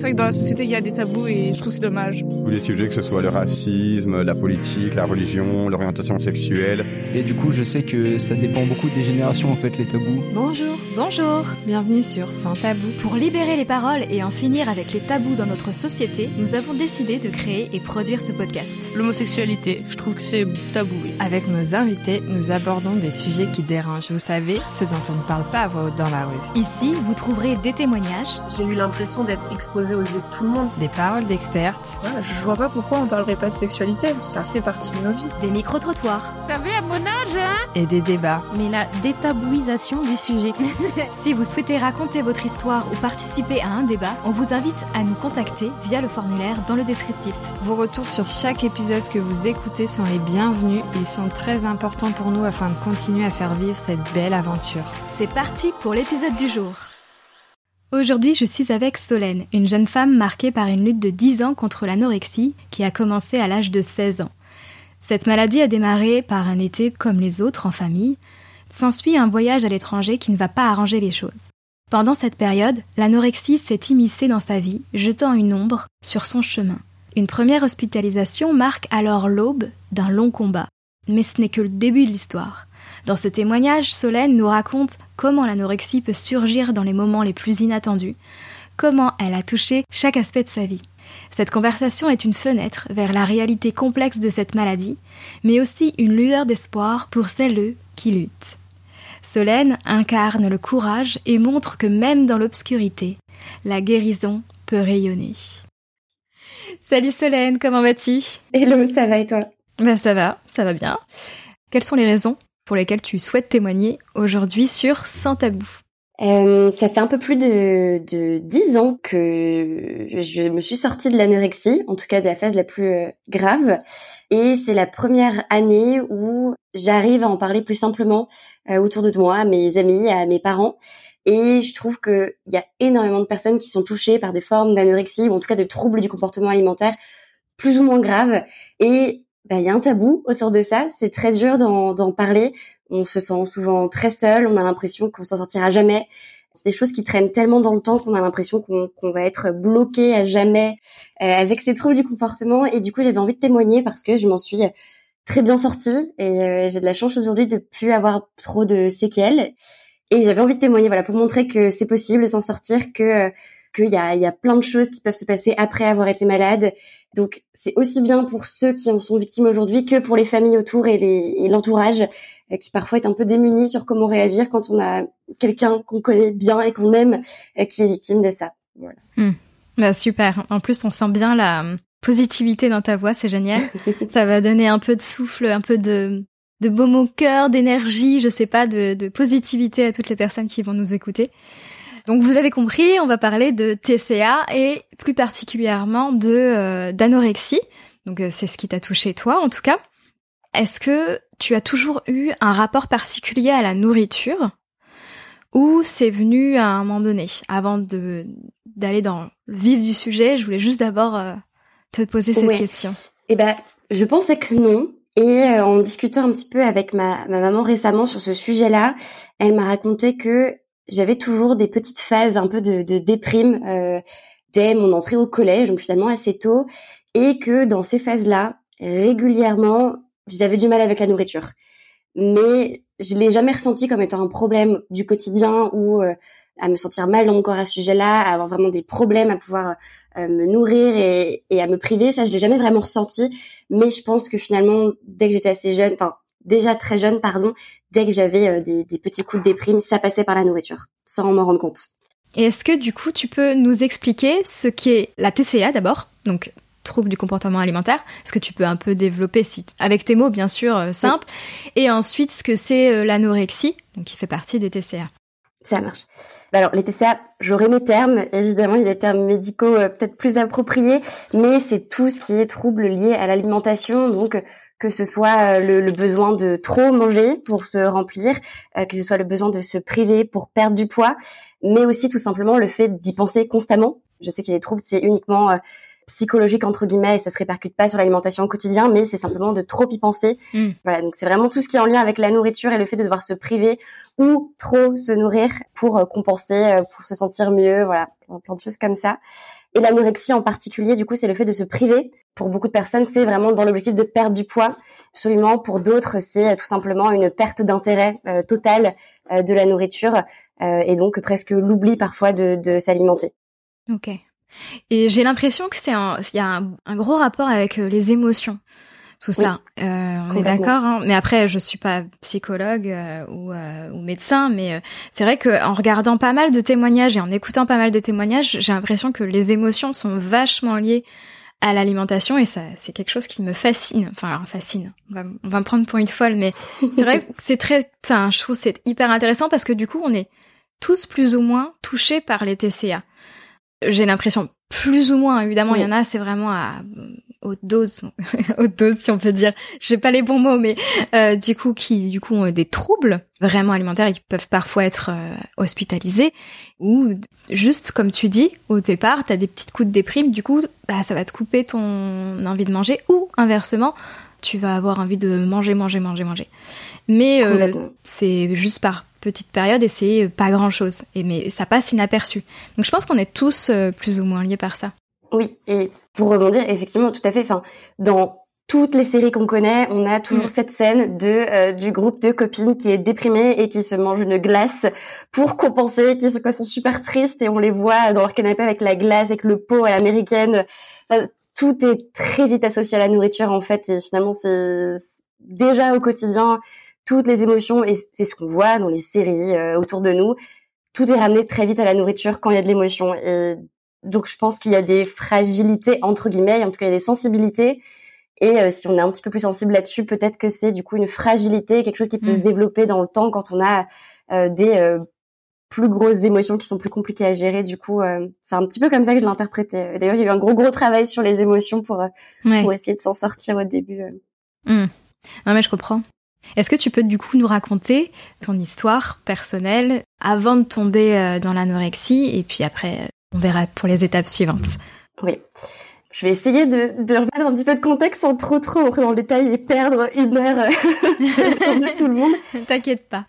C'est vrai que dans la société, il y a des tabous et je trouve c'est dommage. Tous les sujets, que ce soit le racisme, la politique, la religion, l'orientation sexuelle. Et du coup, je sais que ça dépend beaucoup des générations, en fait, les tabous. Bonjour, bonjour, bienvenue sur Sans Tabou. Pour libérer les paroles et en finir avec les tabous dans notre société, nous avons décidé de créer et produire ce podcast. L'homosexualité, je trouve que c'est tabou. oui. Avec nos invités, nous abordons des sujets qui dérangent. Vous savez, ceux dont on ne parle pas à voix haute dans la rue. Ici, vous trouverez des témoignages, J'ai eu l'impression d'être exposée aux yeux de tout le monde. Des paroles d'expertes, Voilà, je vois pas pourquoi on parlerait pas de sexualité. Ça fait partie de nos vies. des micro-trottoirs. Vous savez, à mon âge, hein? Et des débats. mais la détabouisation du sujet. Si vous souhaitez raconter votre histoire ou participer à un débat, on vous invite à nous contacter via le formulaire dans le descriptif. Vos retours sur chaque épisode que vous écoutez sont les bienvenus. Ils sont très importants pour nous afin de continuer à faire vivre cette belle aventure. C'est parti pour l'épisode du jour. Aujourd'hui, je suis avec Solène, une jeune femme marquée par une lutte de 10 ans contre l'anorexie qui a commencé à l'âge de 16 ans. Cette maladie a démarré par un été comme les autres en famille. S'ensuit un voyage à l'étranger qui ne va pas arranger les choses. Pendant cette période, l'anorexie s'est immiscée dans sa vie, jetant une ombre sur son chemin. Une première hospitalisation marque alors l'aube d'un long combat. Mais ce n'est que le début de l'histoire. Dans ce témoignage, Solène nous raconte comment l'anorexie peut surgir dans les moments les plus inattendus, comment elle a touché chaque aspect de sa vie. Cette conversation est une fenêtre vers la réalité complexe de cette maladie, mais aussi une lueur d'espoir pour celles qui luttent. Solène incarne le courage et montre que même dans l'obscurité, la guérison peut rayonner. Salut Solène, comment vas-tu? Hello, ça va et toi? Ben ça va, ça va bien. Quelles sont les raisons? Pour lesquelles tu souhaites témoigner aujourd'hui sur Sans Tabou Euh, Ça fait un peu plus de, de 10 ans que je me suis sortie de l'anorexie, en tout cas de la phase la plus euh, grave. Et c'est la première année où j'arrive à en parler plus simplement euh, autour de moi, à mes amis, à mes parents. Et je trouve qu'il y a énormément de personnes qui sont touchées par des formes d'anorexie ou en tout cas de troubles du comportement alimentaire plus ou moins graves. Et bah, il y a un tabou autour de ça. C'est très dur d'en parler. On se sent souvent très seul. On a l'impression qu'on s'en sortira jamais. C'est des choses qui traînent tellement dans le temps qu'on a l'impression qu'on qu'on va être bloqué à jamais euh, avec ces troubles du comportement. Et du coup, j'avais envie de témoigner parce que je m'en suis très bien sortie et euh, j'ai de la chance aujourd'hui de plus avoir trop de séquelles. Et j'avais envie de témoigner, voilà, pour montrer que c'est possible de s'en sortir, que euh, qu'il y a, il y a plein de choses qui peuvent se passer après avoir été malade. Donc c'est aussi bien pour ceux qui en sont victimes aujourd'hui que pour les familles autour et l'entourage euh, qui parfois est un peu démunis sur comment réagir quand on a quelqu'un qu'on connaît bien et qu'on aime euh, qui est victime de ça. Voilà. Bah super. En plus, on sent bien la positivité dans ta voix, c'est génial. Ça va donner un peu de souffle, un peu de de baume au cœur, d'énergie, je sais pas, de, de positivité à toutes les personnes qui vont nous écouter. Donc vous avez compris, on va parler de TCA et plus particulièrement de euh, d'anorexie. Donc euh, c'est ce qui t'a touché toi en tout cas. Est-ce que tu as toujours eu un rapport particulier à la nourriture ou c'est venu à un moment donné? Avant de d'aller dans le vif du sujet, je voulais juste d'abord euh, te poser cette Ouais. question. Eh ben, je pensais que non. Et en discutant un petit peu avec ma, ma maman récemment sur ce sujet-là, elle m'a raconté que j'avais toujours des petites phases un peu de, de déprime euh, dès mon entrée au collège, donc finalement assez tôt, et que dans ces phases-là, régulièrement, j'avais du mal avec la nourriture. Mais je l'ai jamais ressenti comme étant un problème du quotidien ou euh, à me sentir mal dans mon corps à ce sujet-là, à avoir vraiment des problèmes à pouvoir euh, me nourrir et, et à me priver. Ça, je l'ai jamais vraiment ressenti. Mais je pense que finalement, dès que j'étais assez jeune, enfin déjà très jeune, pardon, dès que j'avais euh, des, des petits coups de déprime, ça passait par la nourriture, sans m'en rendre compte. Et est-ce que du coup tu peux nous expliquer ce qu'est la TCA d'abord, donc trouble du comportement alimentaire Est-ce que tu peux un peu développer, si, avec tes mots bien sûr euh, simples, et ensuite ce que c'est euh, l'anorexie, donc qui fait partie des TCA Ça marche. Bah alors les TCA, j'aurai mes termes. Évidemment, il y a des termes médicaux euh, peut-être plus appropriés, mais c'est tout ce qui est trouble lié à l'alimentation. Donc que ce soit euh, le, le besoin de trop manger pour se remplir, euh, que ce soit le besoin de se priver pour perdre du poids, mais aussi tout simplement le fait d'y penser constamment. Je sais qu'il y a des troubles, c'est uniquement euh, psychologique entre guillemets et ça se répercute pas sur l'alimentation au quotidien, mais c'est simplement de trop y penser. Mm. Voilà, donc c'est vraiment tout ce qui est en lien avec la nourriture et le fait de devoir se priver ou trop se nourrir pour compenser, euh, pour se sentir mieux, voilà, plein de choses comme ça. Et l'anorexie en particulier, du coup, c'est le fait de se priver. Pour beaucoup de personnes, c'est vraiment dans l'objectif de perdre du poids. Absolument. Pour d'autres, c'est tout simplement une perte d'intérêt euh, totale euh, de la nourriture euh, et donc presque l'oubli parfois de, de s'alimenter. Ok. Et j'ai l'impression que c'est il y a un, un, gros rapport avec les émotions tout ça. Euh, on est d'accord. Hein mais après, je suis pas psychologue euh, ou, euh, ou, médecin, mais euh, c'est vrai que en regardant pas mal de témoignages et en écoutant pas mal de témoignages, j'ai l'impression que les émotions sont vachement liées à l'alimentation et ça, c'est quelque chose qui me fascine. Enfin, alors, fascine. On va, on va me prendre pour une folle, mais c'est vrai que c'est très. Enfin, je trouve c'est hyper intéressant parce que du coup, on est tous plus ou moins touchés par les TCA. J'ai l'impression plus ou moins. Évidemment, il y en a, c'est vraiment à haute dose, haute dose si on peut dire. J'ai pas les bons mots, mais euh, du coup qui du coup ont des troubles vraiment alimentaires et qui peuvent parfois être euh, hospitalisés ou juste comme tu dis au départ, t'as des petites coups de déprime, du coup bah ça va te couper ton envie de manger ou inversement tu vas avoir envie de manger, manger, manger, manger. Mais euh, c'est juste par petite période et c'est pas grand chose. Et mais ça passe inaperçu. Donc je pense qu'on est tous plus ou moins liés par ça. Oui, et pour rebondir, effectivement, tout à fait. Enfin, dans toutes les séries qu'on connaît, on a toujours mm. cette scène de euh, du groupe de copines qui est déprimé et qui se mange une glace pour compenser, qui sont super tristes et on les voit dans leur canapé avec la glace, avec le pot à l'américaine. tout est très vite associé à la nourriture en fait et finalement c'est déjà au quotidien toutes les émotions et c'est ce qu'on voit dans les séries euh, autour de nous. Tout est ramené très vite à la nourriture quand il y a de l'émotion et donc je pense qu'il y a des fragilités entre guillemets, en tout cas il y a des sensibilités. Et euh, si on est un petit peu plus sensible là-dessus, peut-être que c'est du coup une fragilité, quelque chose qui peut se mm. développer dans le temps quand on a euh, des euh, plus grosses émotions qui sont plus compliquées à gérer. Du coup, c'est un petit peu comme ça que je l'interprétais. D'ailleurs, il y a eu un gros gros travail sur les émotions pour pour essayer de s'en sortir au début. Mm. Non mais je comprends. Est-ce que tu peux du coup nous raconter ton histoire personnelle avant de tomber dans l'anorexie et puis après on verra pour les étapes suivantes. Oui. Je vais essayer de, de remettre un petit peu de contexte sans trop trop entrer dans le détail et perdre une heure de tout le monde. T'inquiète pas.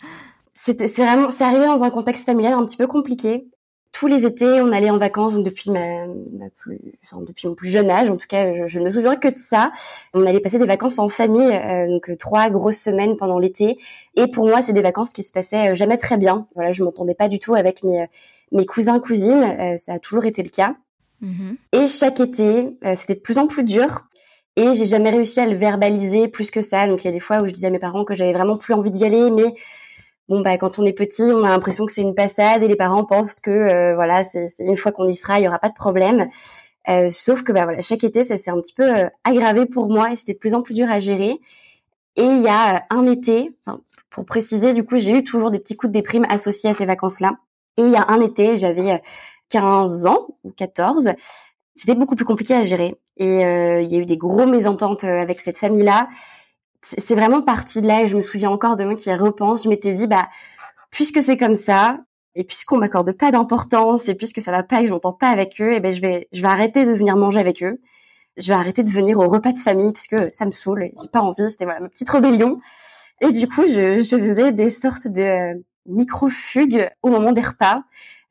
C'est vraiment, c'est arrivé dans un contexte familial un petit peu compliqué. Tous les étés, on allait en vacances donc depuis ma, ma plus, enfin, depuis mon plus jeune âge. En tout cas, je, ne me souviens que de ça. On allait passer des vacances en famille, euh, donc trois grosses semaines pendant l'été. Et pour moi, c'est des vacances qui se passaient euh, jamais très bien. Voilà, je m'entendais pas du tout avec mes mes cousins cousines, euh, ça a toujours été le cas. Mhm. Et chaque été, euh, c'était de plus en plus dur. Et j'ai jamais réussi à le verbaliser plus que ça. Donc il y a des fois où je disais à mes parents que j'avais vraiment plus envie d'y aller, mais bon bah quand on est petit, on a l'impression que c'est une passade et les parents pensent que euh, voilà, c'est une fois qu'on y sera, il y aura pas de problème. sauf que bah voilà, chaque été, ça s'est un petit peu aggravé pour moi et c'était de plus en plus dur à gérer. Et il y a un été, pour préciser, du coup, j'ai eu toujours des petits coups de déprime associés à ces vacances-là. Et il y a un été, j'avais 15 euh, ans ou 14. C'était beaucoup plus compliqué à gérer. Et euh, il y a eu des gros mésententes euh, avec cette famille-là. C'est vraiment parti de là et je me souviens encore de moi qui repense. Je m'étais dit, bah, puisque c'est comme ça, et puisqu'on m'accorde pas d'importance, et puisque ça va pas et que je m'entends pas avec eux, et eh ben je vais, je vais arrêter de venir manger avec eux. Je vais arrêter de venir au repas de famille parce que ça me saoule. J'ai pas envie. C'était voilà ma petite rébellion. Et du coup, je, je faisais des sortes de micro-fugue au moment des repas.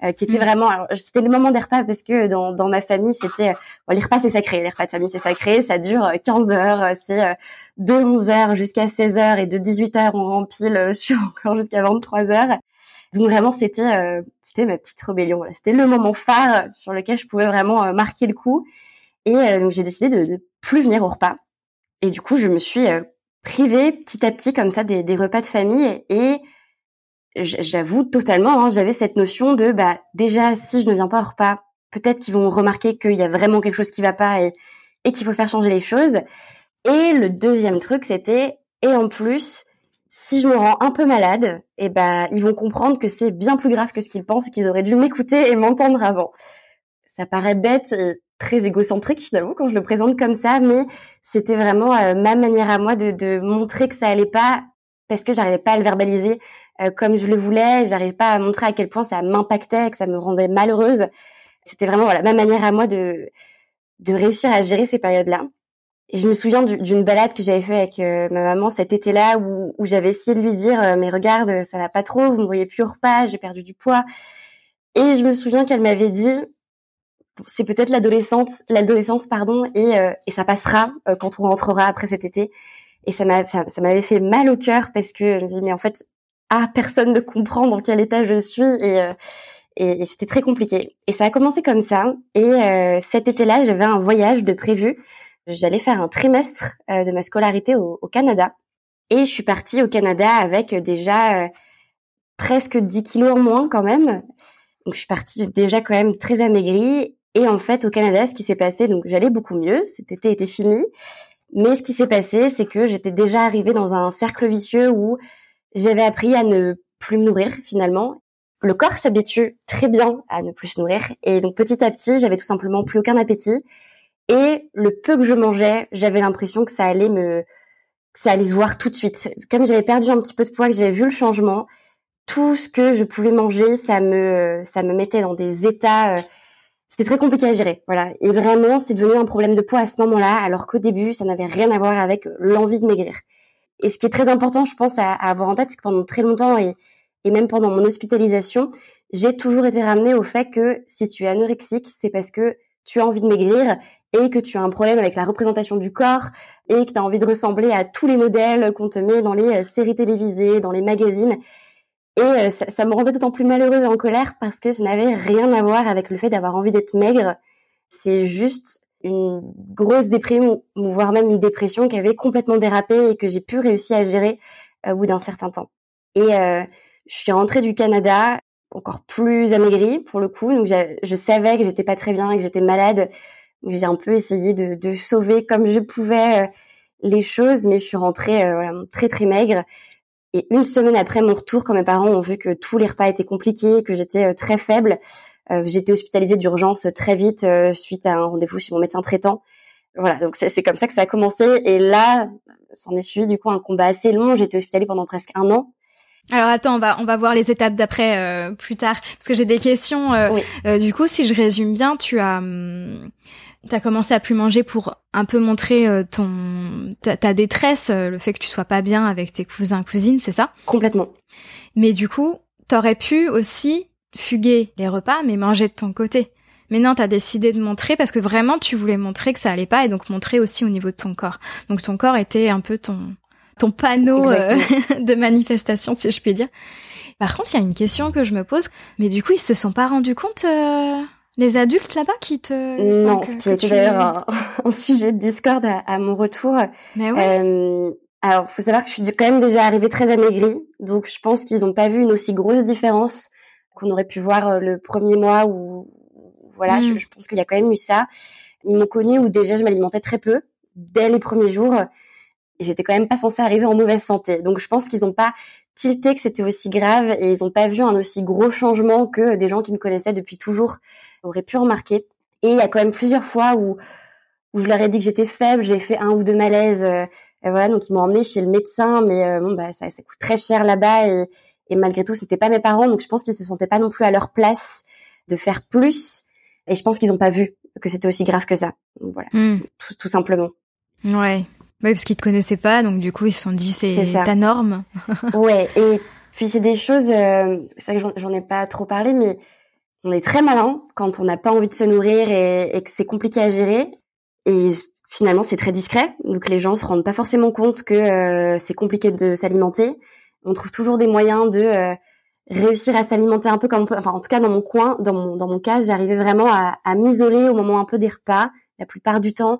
Euh, qui était mm. vraiment c'était le moment des repas parce que dans, dans ma famille c'était bon, les repas c'est sacré les repas de famille c'est sacré ça dure 15 heures c'est de 11 heures jusqu'à 16 heures et de 18 heures on rempile sur encore jusqu'à 23 heures donc vraiment c'était euh, c'était ma petite rébellion c'était le moment phare sur lequel je pouvais vraiment euh, marquer le coup et donc j'ai décidé de, de plus venir au repas et du coup je me suis privée petit à petit comme ça des, des repas de famille et j'avoue totalement, hein, j'avais cette notion de bah déjà si je ne viens pas au repas, peut-être qu'ils vont remarquer qu'il y a vraiment quelque chose qui va pas et, qu'il faut faire changer les choses. Et le deuxième truc, c'était et en plus, si je me rends un peu malade, et eh ben ils vont comprendre que c'est bien plus grave que ce qu'ils pensent qu'ils auraient dû m'écouter et m'entendre avant. Ça paraît bête et très égocentrique finalement quand je le présente comme ça, mais c'était vraiment euh, ma manière à moi de, de montrer que ça allait pas parce que j'arrivais pas à le verbaliser comme je le voulais. J'arrivais pas à montrer à quel point ça m'impactait, que ça me rendait malheureuse. C'était vraiment voilà ma manière à moi de de réussir à gérer ces périodes-là. Et je me souviens d'une balade que j'avais fait avec euh, ma maman cet été-là où, où j'avais essayé de lui dire euh, mais regarde ça va pas trop, vous me voyez plus au repas, j'ai perdu du poids. Et je me souviens qu'elle m'avait dit c'est peut-être l'adolescence, l'adolescence pardon, et, euh, et ça passera euh, quand on rentrera après cet été. Et ça ça m'avait fait mal au cœur parce que je me dis mais en fait, ah personne ne comprend dans quel état je suis et euh, et, c'était très compliqué. Et ça a commencé comme ça. Et cet été-là, j'avais un voyage de prévu. J'allais faire un trimestre de ma scolarité au, au, Canada. Et je suis partie au Canada avec déjà presque 10 kilos en moins quand même. Donc je suis partie déjà quand même très amaigrie et en fait, au Canada, ce qui s'est passé, donc j'allais beaucoup mieux, cet été était fini. Mais ce qui s'est passé, c'est que j'étais déjà arrivée dans un cercle vicieux où j'avais appris à ne plus me nourrir finalement. Le corps s'habitue très bien à ne plus se nourrir. Et donc petit à petit, j'avais tout simplement plus aucun appétit. Et le peu que je mangeais, j'avais l'impression que ça allait me, que ça allait se voir tout de suite. Comme j'avais perdu un petit peu de poids, que j'avais vu le changement, tout ce que je pouvais manger, ça me, ça me mettait dans des états euh, c'était très compliqué à gérer. Voilà. Et vraiment, c'est devenu un problème de poids à ce moment-là, alors qu'au début, ça n'avait rien à voir avec l'envie de maigrir. Et ce qui est très important, je pense, à, avoir en tête, c'est que pendant très longtemps et, et même pendant mon hospitalisation, j'ai toujours été ramenée au fait que si tu es anorexique, c'est parce que tu as envie de maigrir et que tu as un problème avec la représentation du corps et que tu as envie de ressembler à tous les modèles qu'on te met dans les séries télévisées, dans les magazines. Et euh, ça, me rendait d'autant plus malheureuse et en colère parce que ça n'avait rien à voir avec le fait d'avoir envie d'être maigre. C'est juste une grosse dépression, voire même une dépression qui avait complètement dérapé et que j'ai pu réussir à gérer euh, au bout d'un certain temps. Et euh, je suis rentrée du Canada encore plus amaigrie pour le coup. Donc je savais que j'étais pas très bien et que j'étais malade. J'ai un peu essayé de, de, sauver comme je pouvais les choses, mais je suis rentrée très très maigre. Et une semaine après mon retour, quand mes parents ont vu que tous les repas étaient compliqués, que j'étais euh, très faible, euh, j'ai été hospitalisée d'urgence très vite euh, suite à un rendez-vous chez mon médecin traitant. Voilà, donc c'est comme ça que ça a commencé. Et là, s'en est suivi du coup un combat assez long. J'ai été hospitalisée pendant presque un an. Alors attends, on va on va voir les étapes d'après plus tard parce que j'ai des questions. du coup, si je résume bien, tu as hum, T'as commencé à plus manger pour un peu montrer euh, ton ta, détresse, euh, le fait que tu sois pas bien avec tes cousins cousines, c'est ça? Complètement. Mais du coup, t'aurais pu aussi fuguer les repas, mais manger de ton côté. Mais non, t'as décidé de montrer parce que vraiment tu voulais montrer que ça allait pas et donc montrer aussi au niveau de ton corps. Donc ton corps était un peu ton ton panneau euh, de manifestation, si je puis dire. Par contre, il y a une question que je me pose. Mais du coup, ils se sont pas rendus compte les adultes là-bas qui te... Non, ce qui était d'ailleurs un, sujet de discorde à, mon retour. Mais ouais. Euh, alors, faut savoir que je suis quand même déjà arrivée très amaigrie, donc je pense qu'ils n'ont pas vu une aussi grosse différence qu'on aurait pu voir euh, le premier mois où, voilà, je, hmm. je, pense qu'il y a quand même eu ça. Ils m'ont connue où déjà je m'alimentais très peu dès les premiers jours. J'étais quand même pas censée arriver en mauvaise santé, donc je pense qu'ils n'ont pas tilté que c'était aussi grave et ils n'ont pas vu un aussi gros changement que des gens qui me connaissaient depuis toujours auraient pu remarquer. Et il y a quand même plusieurs fois où, où je leur ai dit que j'étais faible, j'ai fait un ou deux malaises. Euh, et voilà, donc ils m'ont emmené chez le médecin, mais euh, bon, bah ça, ça coûte très cher là-bas et, et malgré tout, c'était pas mes parents, donc je pense qu'ils se sentaient pas non plus à leur place de faire plus. Et je pense qu'ils ont pas vu que c'était aussi grave que ça. Donc voilà, hmm. tout, tout, simplement. Ouais. Oui, parce qu'ils te connaissaient pas, donc du coup ils se sont dit c'est ta norme. ouais, et puis c'est des choses, euh, c'est vrai que j'en ai pas trop parlé, mais on est très malin quand on n'a pas envie de se nourrir et, que c'est compliqué à gérer. Et finalement, c'est très discret, donc les gens se rendent pas forcément compte que euh, c'est compliqué de s'alimenter. On trouve toujours des moyens de euh, réussir à s'alimenter un peu comme on peut. Enfin, en tout cas, dans mon coin, dans mon dans mon cas, j'arrivais vraiment à, à m'isoler au moment un peu des repas. La plupart du temps,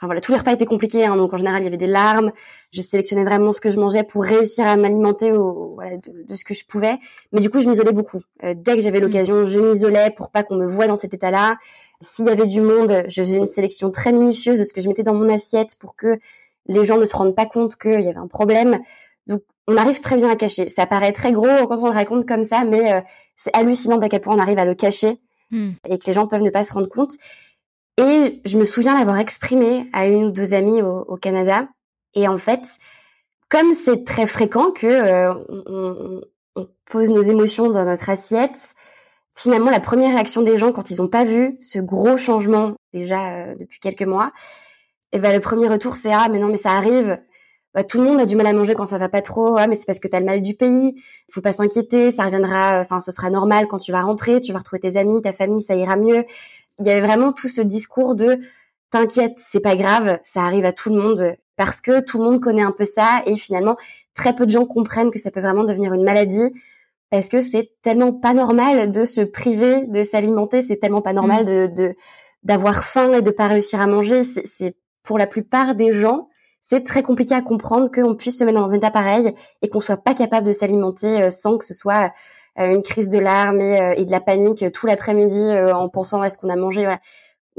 Enfin voilà, tous les repas étaient compliqués, hein, donc en général il y avait des larmes. Je sélectionnais vraiment ce que je mangeais pour réussir à m'alimenter voilà, de, ce que je pouvais. Mais du coup, je m'isolais beaucoup. Euh, dès que j'avais mmh. l'occasion, je m'isolais pour pas qu'on me voie dans cet état-là. S'il y avait du monde, je faisais une sélection très minutieuse de ce que je mettais dans mon assiette pour que les gens ne se rendent pas compte qu'il y avait un problème. Donc on arrive très bien à cacher. Ça paraît très gros quand on le raconte comme ça, mais euh, c'est hallucinant d'à quel point on arrive à le cacher mmh. et que les gens peuvent ne pas se rendre compte. Et je me souviens l'avoir exprimé à une ou deux amies au, Canada. Et en fait, comme c'est très fréquent que euh, on, on, pose nos émotions dans notre assiette, finalement la première réaction des gens quand ils n'ont pas vu ce gros changement déjà euh, depuis quelques mois, et eh ben le premier retour c'est ah mais non mais ça arrive. Bah, tout le monde a du mal à manger quand ça va pas trop. Ah mais c'est parce que t'as le mal du pays. Faut pas s'inquiéter, ça reviendra. Enfin ce sera normal quand tu vas rentrer, tu vas retrouver tes amis, ta famille, ça ira mieux. Il y avait vraiment tout ce discours de t'inquiète, c'est pas grave, ça arrive à tout le monde parce que tout le monde connaît un peu ça et finalement très peu de gens comprennent que ça peut vraiment devenir une maladie parce que c'est tellement pas normal de se priver de s'alimenter, c'est tellement pas normal mm. de d'avoir faim et de pas réussir à manger. C'est pour la plupart des gens, c'est très compliqué à comprendre qu'on puisse se mettre dans un état pareil et qu'on soit pas capable de s'alimenter euh, sans que ce soit euh, une crise de larmes et, euh, de la panique tout l'après-midi en pensant à ce qu'on a mangé. Voilà.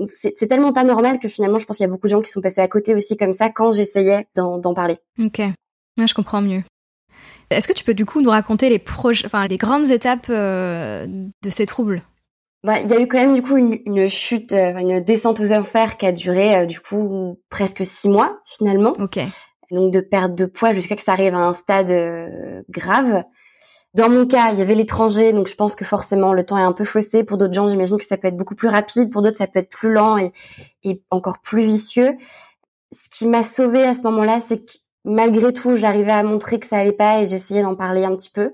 C'est tellement pas normal que finalement, je pense qu'il y a beaucoup de gens qui sont passés à côté aussi comme ça quand j'essayais d'en parler. Ok, je comprends mieux. Est-ce que tu peux du coup nous raconter les, enfin, les grandes étapes de ces troubles? Bah, il y a eu quand même du coup une, une chute, euh, une descente aux enfers qui a duré euh, du coup presque six mois finalement. Ok. Donc de perte de poids jusqu'à que ça arrive à un stade euh, grave. Dans mon cas, il y avait l'étranger, donc je pense que forcément le temps est un peu faussé. Pour d'autres gens, j'imagine que ça peut être beaucoup plus rapide. Pour d'autres, ça peut être plus lent et, et encore plus vicieux. Ce qui m'a sauvée à ce moment-là, c'est que malgré tout, j'arrivais à montrer que ça allait pas et j'essayais d'en parler un petit peu.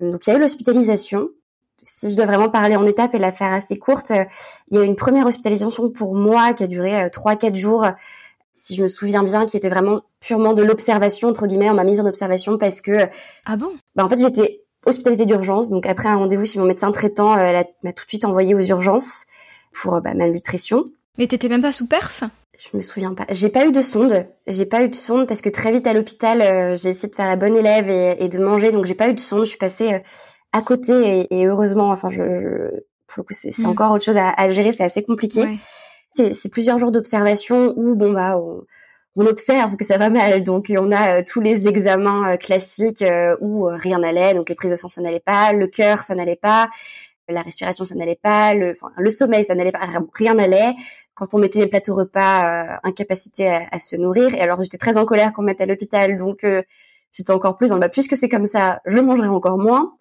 Donc il y a eu l'hospitalisation si je dois vraiment parler en étapes et la faire assez courte, euh, il y a une première hospitalisation pour moi qui a duré euh, trois quatre jours, si je me souviens bien, qui était vraiment purement de l'observation entre guillemets. On m'a mise en observation parce que ah bon? bah en fait j'étais hospitalisée d'urgence, donc après un rendez-vous chez mon médecin traitant, euh, elle m'a tout de suite envoyée aux urgences pour bah, malnutrition. Mais t'étais même pas sous perf? Je me souviens pas. J'ai pas eu de sonde. J'ai pas eu de sonde parce que très vite à l'hôpital, j'ai essayé de faire la bonne élève et, et de manger, donc j'ai pas eu de sonde. Je suis passée à côté et, heureusement, enfin, je, pour le coup, c'est mm. encore autre chose à, gérer, c'est assez compliqué. C'est plusieurs jours d'observation où bon bah on, on, observe que ça va mal, donc on a euh, tous les examens euh, classiques euh, où rien n'allait, donc les prises de sang ça n'allait pas, le cœur ça n'allait pas, la respiration ça n'allait pas, le, le sommeil ça n'allait pas, rien n'allait. Quand on mettait les plateaux repas, incapacité à, à, se nourrir. Et alors j'étais très en colère qu'on me mette à l'hôpital, donc c'était encore plus. Bah, puisque c'est comme ça, je mangerai encore moins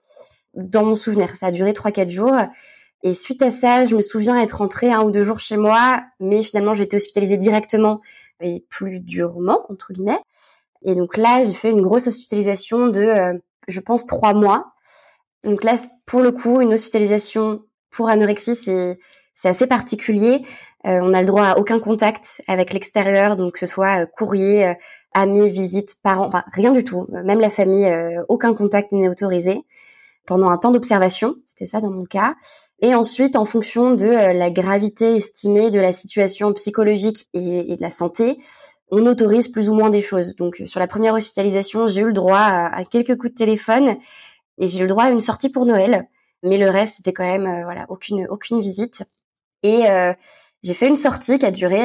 dans mon souvenir. Ça a duré trois quatre jours. Et suite à ça, je me souviens être rentrée un ou deux jours chez moi, mais finalement j'ai été hospitalisée directement et plus durement entre guillemets. Et donc là, j'ai fait une grosse hospitalisation de, euh, je pense, trois mois. Donc là, pour le coup, une hospitalisation pour anorexie, c'est c'est assez particulier. Euh, on a le droit à aucun contact avec l'extérieur, donc que ce soit euh, courrier, amis, visites, parents, enfin rien du tout. Même la famille, aucun contact n'est autorisé pendant un temps d'observation, c'était ça dans mon cas. Et ensuite, en fonction de euh, la gravité estimée de la situation psychologique et, de la santé, on autorise plus ou moins des choses. Donc, euh, sur la première hospitalisation, j'ai eu le droit à, quelques coups de téléphone et j'ai eu le droit à une sortie pour Noël. Mais le reste, c'était quand même euh, voilà aucune aucune visite. Et j'ai fait une sortie qui a duré,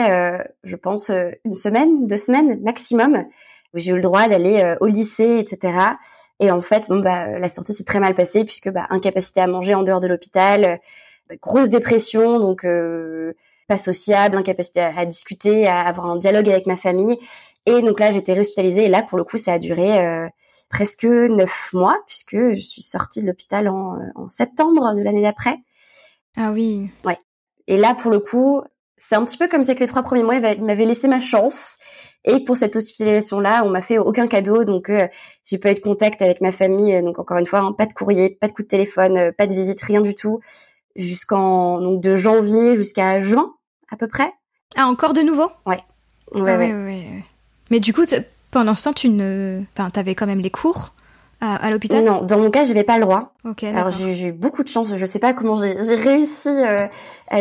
je pense, une semaine, deux semaines maximum. J'ai eu le droit d'aller au lycée, etc. Et en fait, bon bah la sortie s'est très mal passée puisque bah incapacité à manger en dehors de l'hôpital, euh, grosse dépression, donc euh, pas sociable, incapacité à, discuter, à avoir un dialogue avec ma famille. Et donc là, j'étais hospitalisée. Et là, pour le coup, ça a duré euh, presque neuf mois puisque je suis sortie de l'hôpital en, en septembre de l'année d'après. Ah oui. Ouais. Et là, pour le coup, c'est un petit peu comme ça que les trois premiers mois, il m'avait laissé ma chance. Et pour cette hospitalisation-là, on m'a fait aucun cadeau, donc euh, j'ai pas eu de contact avec ma famille. Euh, donc encore une fois, hein, pas de courrier, pas de coup de téléphone, euh, pas de visite, rien du tout, jusqu'en donc de janvier jusqu'à juin à peu près. Ah encore de nouveau? Ouais. Ouais, ah ouais. ouais, Mais du coup, pendant ce temps, tu ne, enfin, t'avais quand même les cours à, l'hôpital? Non, dans mon cas, j'avais pas le droit. Ok. Alors j'ai eu beaucoup de chance. Je sais pas comment j'ai réussi euh,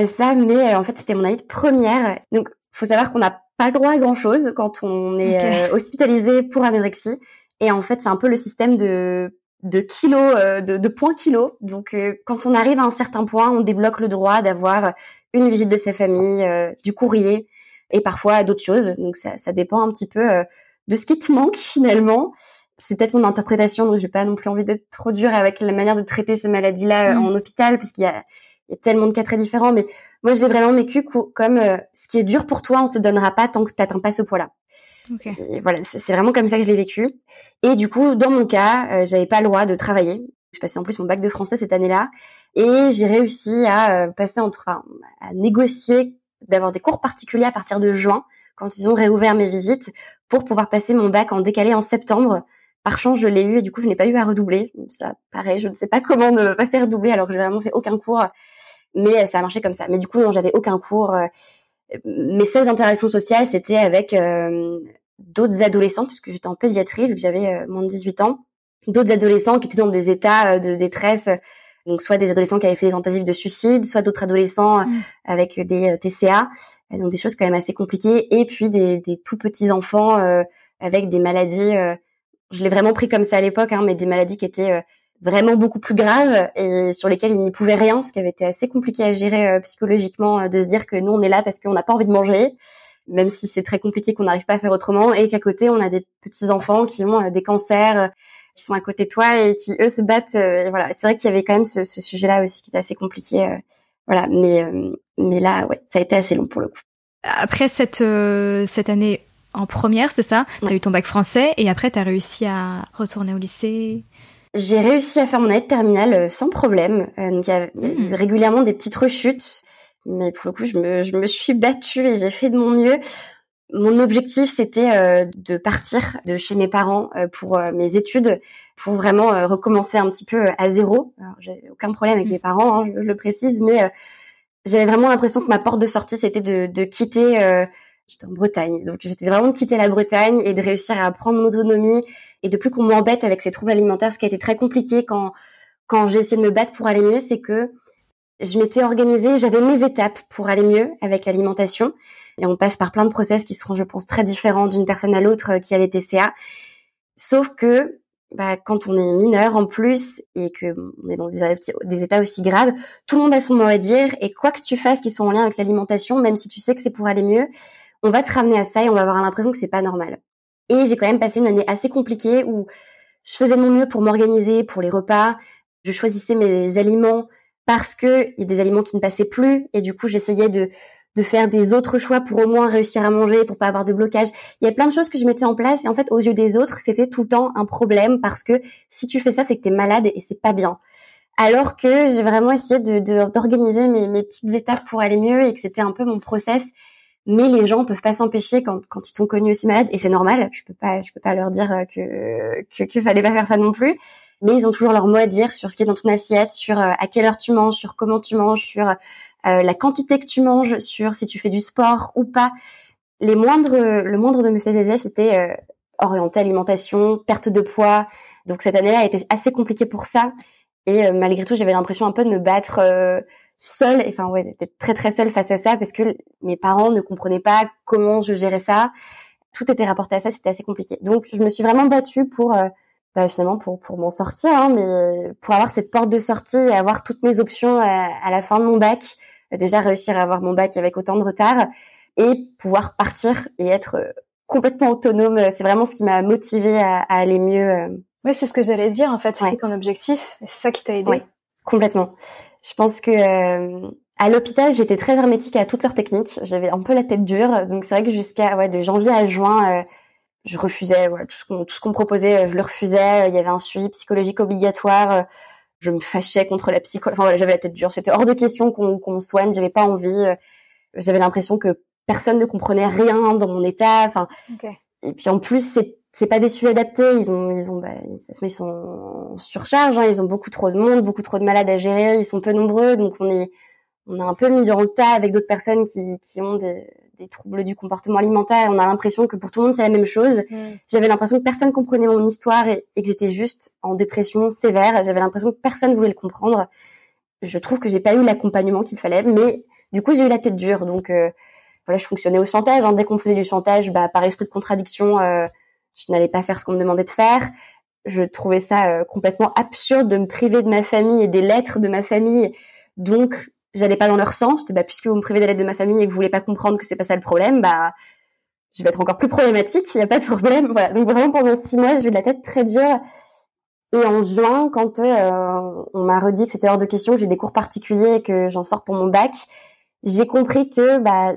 ça, mais en fait, c'était mon année de première. Donc, faut savoir qu'on n'a pas le droit à grand chose quand on est euh, hospitalisé pour anorexie. Et en fait, c'est un peu le système de de kilos, euh, de, de points kilos. Donc, euh, quand on arrive à un certain point, on débloque le droit d'avoir une visite de sa famille, du courrier et parfois d'autres choses. Donc, ça, ça dépend un petit peu de ce qui te manque finalement. C'est peut-être mon interprétation, donc j'ai pas non plus envie d'être trop dure avec la manière de traiter ces maladies-là mmh. en hôpital, puisqu'il y a il y a tellement de cas très différents, mais moi, je l'ai vraiment vécu comme euh, ce qui est dur pour toi, on te donnera pas tant que tu n'atteins pas ce poids-là. Voilà, c'est vraiment comme ça que je l'ai vécu. Et du coup, dans mon cas, euh, j'avais pas le droit de travailler. Je passais en plus mon bac de français cette année-là, et j'ai réussi à euh, passer entre, à négocier d'avoir des cours particuliers à partir de juin, quand ils ont réouvert mes visites, pour pouvoir passer mon bac en décalé en septembre. Par chance, je l'ai eu et du coup, je n'ai pas eu à redoubler. Ça, pareil, je ne sais pas comment ne pas faire doubler alors que j'ai vraiment fait aucun cours mais ça a marché comme ça. Mais du coup, non, j'avais aucun cours. mes seules interactions sociales, c'était avec d'autres adolescents, puisque j'étais en pédiatrie, vu que j'avais moins de 18 ans, d'autres adolescents qui étaient dans des états de détresse donc soit des adolescents qui avaient fait des tentatives de suicide, soit d'autres adolescents mmh. avec des TCA, donc des choses quand même assez compliquées, et puis des, des tout petits enfants avec des maladies je l'ai vraiment pris comme ça à l'époque, hein, mais des maladies qui étaient euh, vraiment beaucoup plus graves et sur lesquelles il n'y pouvait rien, ce qui avait été assez compliqué à gérer euh, psychologiquement, euh, de se dire que nous on est là parce qu'on n'a pas envie de manger, même si c'est très compliqué qu'on n'arrive pas à faire autrement, et qu'à côté on a des petits enfants qui ont des cancers, qui sont à côté de toi et qui eux se battent. voilà, c'est vrai qu'il y avait quand même ce, ce sujet-là aussi qui était assez compliqué. voilà, mais mais là ouais, ça a été assez long pour le coup. Après cette cette année en première, c'est ça? Tu as eu ton bac français et après tu as réussi à retourner au lycée? J'ai réussi à faire mon année de terminale euh, sans problème. Euh, donc il y a hmm. régulièrement des petites rechutes, mais pour le coup, je me, je me suis battue et j'ai fait de mon mieux. Mon objectif, c'était euh, de partir de chez mes parents pour mes études, pour vraiment recommencer un petit peu à zéro. J'ai aucun problème avec hmm. mes parents, hein, je, le précise, mais j'avais vraiment l'impression que ma porte de sortie, c'était de, de quitter j'étais en Bretagne. Donc j'étais vraiment de quitter la Bretagne et de réussir à prendre mon autonomie et de plus qu'on m'embête avec ces troubles alimentaires. Ce qui a été très compliqué quand quand j'ai essayé de me battre pour aller mieux, c'est que je m'étais organisée, j'avais mes étapes pour aller mieux avec l'alimentation. Et on passe par plein de process qui seront, je pense, très différents d'une personne à l'autre euh, qui a les TCA. Sauf que bah, quand on est mineur en plus et que on est dans des, des, états aussi graves, tout le monde a son mot à dire et quoi que tu fasses qui soit en lien avec l'alimentation, même si tu sais que c'est pour aller mieux, on va te ramener à ça et on va avoir l'impression que c'est pas normal. Et j'ai quand même passé une année assez compliquée où je faisais de mon mieux pour m'organiser pour les repas. Je choisissais mes aliments parce que il y a des aliments qui ne passaient plus et du coup j'essayais de de faire des autres choix pour au moins réussir à manger, pour pas avoir de blocage. Il y a plein de choses que je mettais en place et en fait aux yeux des autres c'était tout le temps un problème parce que si tu fais ça c'est que t'es malade et c'est pas bien. Alors que j'ai vraiment essayé de d'organiser mes, mes petites étapes pour aller mieux et que c'était un peu mon process mais les gens peuvent pas s'empêcher quand, quand ils t'ont connu aussi malade et c'est normal je peux pas je peux pas leur dire que que qu'il fallait pas faire ça non plus. Mais ils ont toujours leur mot à dire sur ce qui est dans ton assiette sur euh, à quelle heure tu manges sur comment tu manges sur euh, la quantité que tu manges sur si tu fais du sport ou pas. Les moindres le moindre de mes faits et c'était euh, orienté alimentation perte de poids. Donc cette année-là a été assez compliquée pour ça. Et malgré tout j'avais l'impression un peu de me battre seule, enfin ouais, d'être très très seule face à ça parce que mes parents ne comprenaient pas comment je gérais ça. Tout était rapporté à ça, c'était assez compliqué. Donc je me suis vraiment battue pour euh, bah, finalement pour pour m'en sortir, hein, mais pour avoir cette porte de sortie et avoir toutes mes options à, la fin de mon bac. Déjà réussir à avoir mon bac avec autant de retard et pouvoir partir et être euh, complètement autonome. C'est vraiment ce qui m'a motivée à, aller mieux. Euh. Ouais, c'est ce que j'allais dire en fait. C'était ton objectif c'est ça qui t'a aidé. Ouais, complètement. Je pense que euh, à l'hôpital, j'étais très hermétique à toutes leurs techniques. J'avais un peu la tête dure, donc c'est vrai que jusqu'à ouais, de janvier à juin, euh, je refusais ouais, tout ce qu'on tout ce qu'on me proposait, je le refusais. Il y avait un suivi psychologique obligatoire. Je me fâchais contre la psychologie. Enfin voilà, j'avais la tête dure. C'était hors de question qu'on qu'on me soigne. J'avais pas envie. J'avais l'impression que personne ne comprenait rien dans mon état. Enfin. Et puis en plus, c'est c'est pas des sujets adaptés. Ils ont, ils ont, bah, ils sont en surcharge. Hein. Ils ont beaucoup trop de monde, beaucoup trop de malades à gérer. Ils sont peu nombreux, donc on est, on a un peu mis dans le tas avec d'autres personnes qui, qui ont des, des troubles du comportement alimentaire. On a l'impression que pour tout le monde c'est la même chose. Mm. J'avais l'impression que personne comprenait mon histoire et, et que j'étais juste en dépression sévère. J'avais l'impression que personne voulait le comprendre. Je trouve que j'ai pas eu l'accompagnement qu'il fallait, mais du coup j'ai eu la tête dure. Donc euh, voilà, je fonctionnais au chantage. Hein. Dès qu'on faisait du chantage, bah, par esprit de contradiction. Euh, je n'allais pas faire ce qu'on me demandait de faire. Je trouvais ça euh, complètement absurde de me priver de ma famille et des lettres de ma famille. Donc, j'allais pas dans leur sens. Bah, puisque vous me privez des lettres de ma famille et que vous voulez pas comprendre que c'est pas ça le problème, bah, je vais être encore plus problématique. Il n'y a pas de problème. Voilà. Donc vraiment pendant six mois, j'ai eu de la tête très dure. Et en juin, quand euh, on m'a redit que c'était hors de question, que j'ai des cours particuliers et que j'en sors pour mon bac, j'ai compris que bah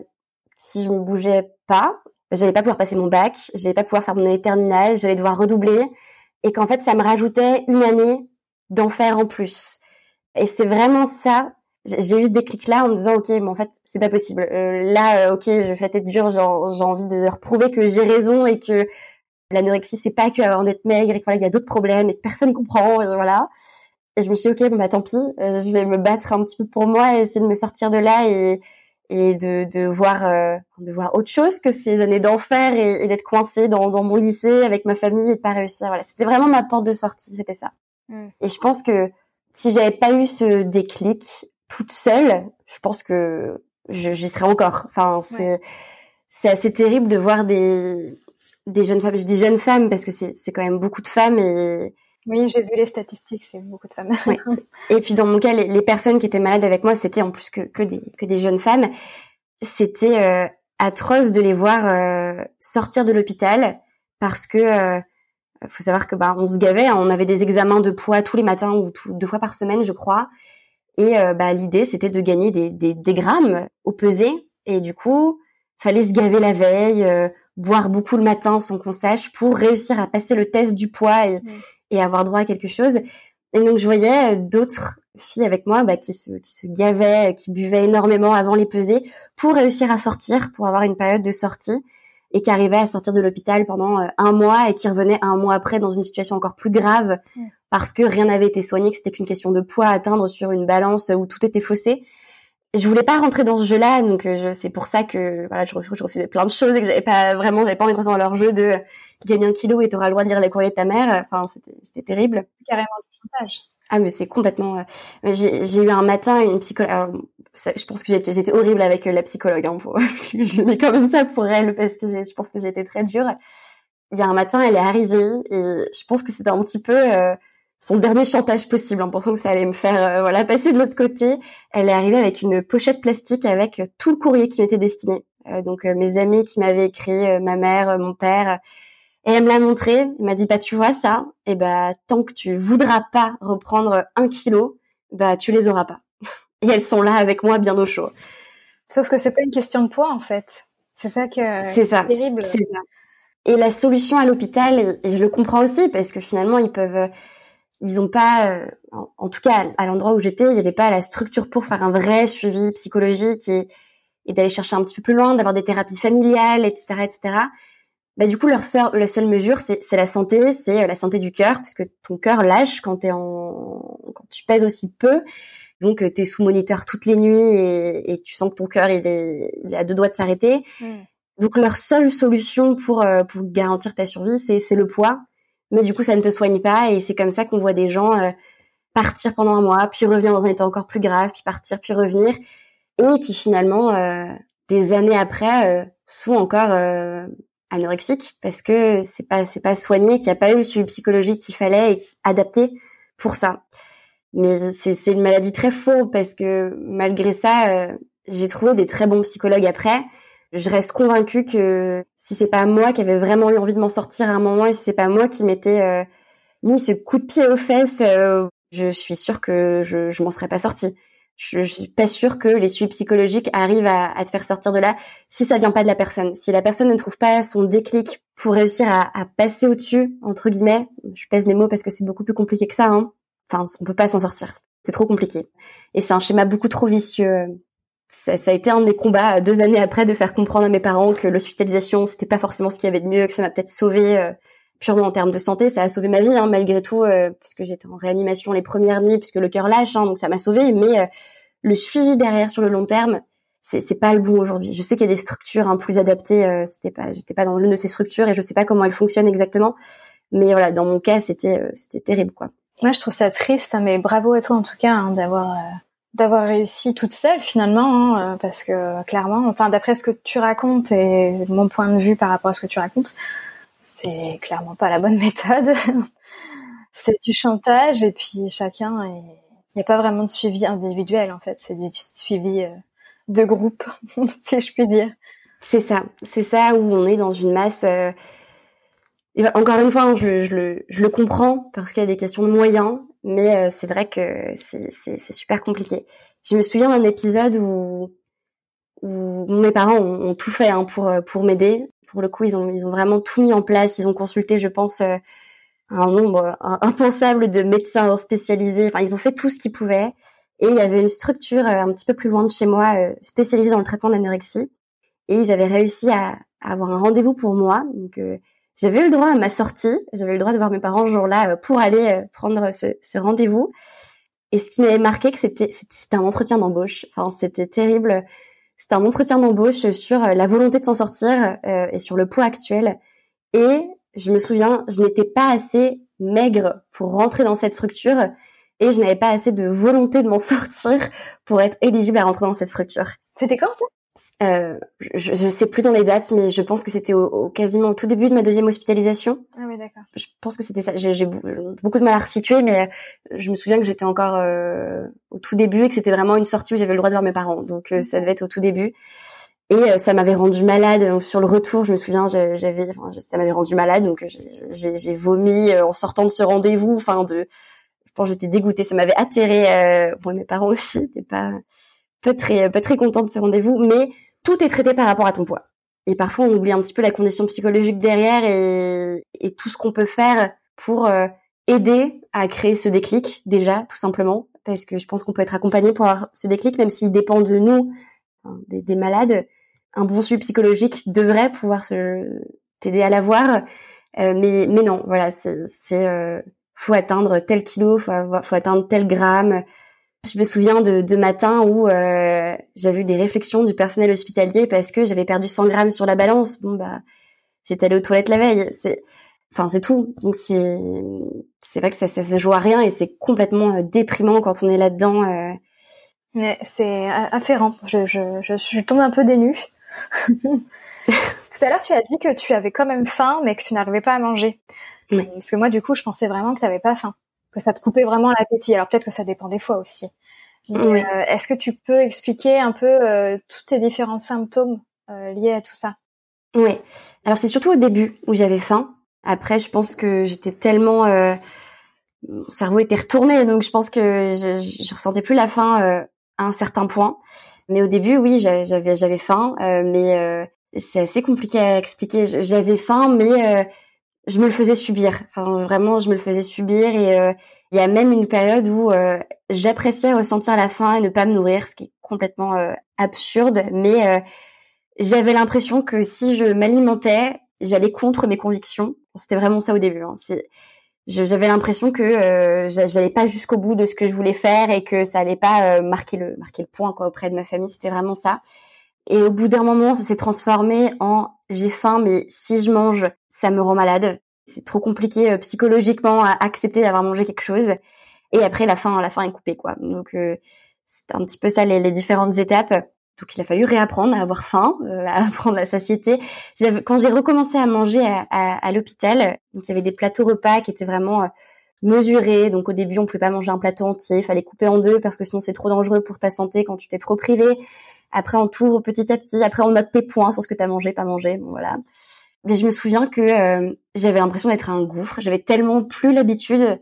si je me bougeais pas, j'allais pas pouvoir passer mon bac, j'allais pas pouvoir faire mon année terminale, j'allais devoir redoubler, et qu'en fait ça me rajoutait une année d'enfer en plus. Et c'est vraiment ça. J'ai eu ce déclic là en me disant ok, mais en fait c'est pas possible. Euh, là, euh, ok, je fais la tête dure, j'ai envie de leur prouver que j'ai raison et que l'anorexie c'est pas que avoir d'être maigre et qu'il y a d'autres problèmes et que personne comprend. Et voilà. Et je me suis dit, ok, bon bah tant pis, euh, je vais me battre un petit peu pour moi et essayer de me sortir de là et et de, de voir euh, de voir autre chose que ces années d'enfer et, d'être coincée dans, dans mon lycée avec ma famille et de pas réussir. Voilà, c'était vraiment ma porte de sortie, c'était ça. Mm. Et je pense que si j'avais pas eu ce déclic toute seule, je pense que j'y serais encore. Enfin, c'est c'est assez terrible de voir des des jeunes femmes. Je dis jeunes femmes parce que c'est c'est quand même beaucoup de femmes et oui, j'ai vu les statistiques, c'est beaucoup de femmes. Et puis dans mon cas, les, personnes qui étaient malades avec moi, c'était en plus que, que, des, que des jeunes femmes. C'était euh, atroce de les voir euh, sortir de l'hôpital parce que euh, faut savoir que bah on se gavait, hein. on avait des examens de poids tous les matins ou deux fois par semaine, je crois. Et bah l'idée c'était de gagner des, des, des, grammes au pesé et du coup fallait se gaver la veille, boire beaucoup le matin sans qu'on sache pour réussir à passer le test du poids et, et avoir droit à quelque chose. Et donc je voyais euh, d'autres filles avec moi bah, qui, se, qui se gavaient, qui buvaient énormément avant les pesées pour réussir à sortir, pour avoir une période de sortie et qui arrivaient à sortir de l'hôpital pendant euh, un mois et qui revenaient un mois après dans une situation encore plus grave parce que rien n'avait été soigné, que c'était qu'une question de poids à atteindre sur une balance où tout était faussé. Je voulais pas rentrer dans ce jeu-là, donc euh, c'est pour ça que voilà, je, je refusais plein de choses et que j'avais pas vraiment, j'avais pas envie de rentrer dans leur jeu de gagner un kilo et tu auras le droit de lire les courriers de ta mère. Enfin, c'était terrible. Carrément du chantage. Ah mais c'est complètement. Euh, j'ai eu un matin une psychologue. je pense que j'étais j'étais horrible avec euh, la psychologue. Hein, pour... je mets quand même ça pour elle parce que je pense que j'étais très dure. Il y a un matin, elle est arrivée et je pense que c'était un petit peu euh, son dernier chantage possible, en pensant que ça allait me faire voilà passer de l'autre côté. Elle est arrivée avec une pochette plastique avec tout le courrier qui m'était destiné. donc mes amis qui m'avaient écrit, ma mère, mon père et elle me l'a montré, elle m'a dit bah tu vois ça, et bah tant que tu voudras pas reprendre un kilo, bah tu les auras pas. Et elles sont là avec moi bien au chaud. Sauf que c'est pas une question de poids en fait. C'est ça que c'est ça. terrible. C'est ça. Et la solution à l'hôpital, et je le comprends aussi parce que finalement ils peuvent, ils ont pas, euh, en, tout cas à l'endroit où j'étais, il y avait pas la structure pour faire un vrai suivi psychologique et, et d'aller chercher un petit peu plus loin, d'avoir des thérapies familiales, etc., etc bah du coup leur seule, la seule mesure c'est la santé, c'est euh, la santé du cœur parce que ton cœur lâche quand t'es en quand tu pèses aussi peu. Donc euh, tu es sous moniteur toutes les nuits et, et tu sens que ton cœur il est, il est à deux doigts de s'arrêter. Mm. Donc leur seule solution pour euh, pour garantir ta survie c'est c'est le poids. Mais du coup ça ne te soigne pas et c'est comme ça qu'on voit des gens partir pendant un mois, puis revenir dans un état encore plus grave, puis partir, puis revenir et qui finalement des années après sont encore anorexique parce que c'est pas c'est pas soigné, qu'il n'y a pas eu le suivi psychologique qu'il fallait et adapté pour ça. Mais c'est une maladie très faux parce que malgré ça, euh, j'ai trouvé des très bons psychologues après. Je reste convaincue que si c'est pas moi qui avait vraiment eu envie de m'en sortir à un moment et si c'est pas moi qui m'étais euh, mis ce coup de pied aux fesses, euh, je suis sûre que je je m'en serais pas sortie je, suis pas sûre que les suivis psychologiques arrivent à, te faire sortir de là si ça vient pas de la personne. Si la personne ne trouve pas son déclic pour réussir à, passer au-dessus, entre guillemets, je pèse mes mots parce que c'est beaucoup plus compliqué que ça, hein. Enfin, on peut pas s'en sortir. C'est trop compliqué. Et c'est un schéma beaucoup trop vicieux. Ça, ça, a été un de mes combats deux années après de faire comprendre à mes parents que l'hospitalisation c'était pas forcément ce qu'il y avait de mieux, que ça m'a peut-être sauvé euh, purement en termes de santé, ça a sauvé ma vie hein, malgré tout, euh, puisque j'étais en réanimation les premières nuits, puisque le cœur lâche, hein, donc ça m'a sauvé. Mais euh, le suivi derrière sur le long terme, c'est pas le bon aujourd'hui. Je sais qu'il y a des structures hein, plus adaptées. Euh, c'était pas, j'étais pas dans l'une de ces structures et je sais pas comment elles fonctionnent exactement. Mais voilà, dans mon cas, c'était euh, c'était terrible quoi. Moi, je trouve ça triste, mais bravo à toi en tout cas hein, d'avoir d'avoir réussi toute seule finalement, parce que clairement, enfin d'après ce que tu racontes et mon point de vue par rapport à ce que tu racontes, c'est clairement pas la bonne méthode. c'est du chantage et puis chacun il n'y a pas vraiment de suivi individuel en fait, c'est du suivi euh, de groupe, si je puis dire. C'est ça, c'est ça où on est dans une masse. Euh, encore une fois, hein, je, le, je le comprends parce qu'il y a des questions de moyens, mais euh, c'est vrai que c'est super compliqué. Je me souviens d'un épisode où, où mes parents ont, ont tout fait hein, pour pour m'aider pour le coup, ils ont, ils ont vraiment tout mis en place. Ils ont consulté, je pense, euh, un nombre impensable de médecins spécialisés. Enfin, ils ont fait tout ce qu'ils pouvaient. Et il y avait une structure euh, un petit peu plus loin de chez moi, euh, spécialisée dans le traitement de l'anorexie. Et ils avaient réussi à, avoir un rendez-vous pour moi. Donc, j'avais eu le droit à ma sortie, j'avais eu le droit de voir mes parents ce jour-là pour aller prendre ce, ce rendez-vous. Et ce qui m'avait marqué, c'était c'était un entretien d'embauche. Enfin, c'était terrible. C'était un entretien d'embauche sur la volonté de s'en sortir et sur le poids actuel. Et je me souviens, je n'étais pas assez maigre pour rentrer dans cette structure et je n'avais pas assez de volonté de m'en sortir pour être éligible à rentrer dans cette structure. C'était quand ça? Euh, je, ne sais plus dans les dates, mais je pense que c'était au, quasiment au tout début de ma deuxième hospitalisation. Ah oui, d'accord. Je pense que c'était ça. J'ai beaucoup de mal à resituer, mais je me souviens que j'étais encore euh, au tout début et que c'était vraiment une sortie où j'avais le droit de voir mes parents. Donc euh, ça devait être au tout début. Et euh, ça m'avait rendu malade sur le retour. Je me souviens, j'avais, enfin, ça m'avait rendu malade, donc j'ai vomi en sortant de ce rendez-vous. Enfin, de, je pense j'étais dégoûtée. Ça m'avait atterré. Euh, bon, mes parents aussi n'étaient pas pas très pas très contents de ce rendez-vous, mais tout est traité par rapport à ton poids. Et parfois, on oublie un petit peu la condition psychologique derrière et, tout ce qu'on peut faire pour euh, aider à créer ce déclic déjà, tout simplement, parce que je pense qu'on peut être accompagné pour avoir ce déclic, même s'il dépend de nous, des, des malades un bon suivi psychologique devrait pouvoir t'aider à l'avoir. Euh, mais, non, voilà, c'est, euh, faut atteindre tel kilo, faut, faut atteindre tel gramme. Je me souviens de, de matins où euh, j'avais eu des réflexions du personnel hospitalier parce que j'avais perdu 100 grammes sur la balance. Bon bah, j'étais allée aux toilettes la veille. C'est, enfin c'est tout. Donc c'est, c'est vrai que ça, ça se joue à rien et c'est complètement euh, déprimant quand on est là-dedans. Euh. Mais c'est afférent. Je, je, je suis tombée un peu dénue. Tout à l'heure, tu as dit que tu avais quand même faim, mais que tu n'arrivais pas à manger. Parce que moi, du coup, je pensais vraiment que tu n'avais pas faim, que ça te coupait vraiment l'appétit. Alors peut-être que ça dépend des fois aussi. Euh, est-ce que tu peux expliquer un peu euh, tous tes différents symptômes euh, liés à tout ça? Oui. Alors c'est surtout au début où j'avais faim. Après, je pense que j'étais tellement mon cerveau était retourné, donc je pense que je, je ressentais plus la faim à un certain point. Mais au début, oui, j'avais j'avais faim, mais c'est assez compliqué à expliquer. J'avais faim, mais je me le faisais subir. Enfin, vraiment, je me le faisais subir. Et il y a même une période où j'appréciais ressentir la faim et ne pas me nourrir, ce qui est complètement absurde. Mais j'avais l'impression que si je m'alimentais, j'allais contre mes convictions. C'était vraiment ça au début. Hein. J'avais l'impression que euh, j'allais pas jusqu'au bout de ce que je voulais faire et que ça allait pas euh, marquer le marquer le point quoi auprès de ma famille c'était vraiment ça et au bout d'un moment ça s'est transformé en j'ai faim mais si je mange ça me rend malade c'est trop compliqué euh, psychologiquement à accepter d'avoir mangé quelque chose et après la faim la faim est coupée quoi donc euh, c'est un petit peu ça les, différentes étapes donc il a fallu réapprendre à avoir faim, euh, à apprendre la satiété. Quand j'ai recommencé à manger à, à, l'hôpital, donc il y avait des plateaux repas qui étaient vraiment euh, mesurés. Donc au début on pouvait pas manger un plateau entier, il fallait couper en deux parce que sinon c'est trop dangereux pour ta santé quand tu t'es trop privé. Après on t'ouvre petit à petit, après on note tes points sur ce que tu as mangé, pas mangé, bon voilà. Mais je me souviens que euh, j'avais l'impression d'être un gouffre. J'avais tellement plus l'habitude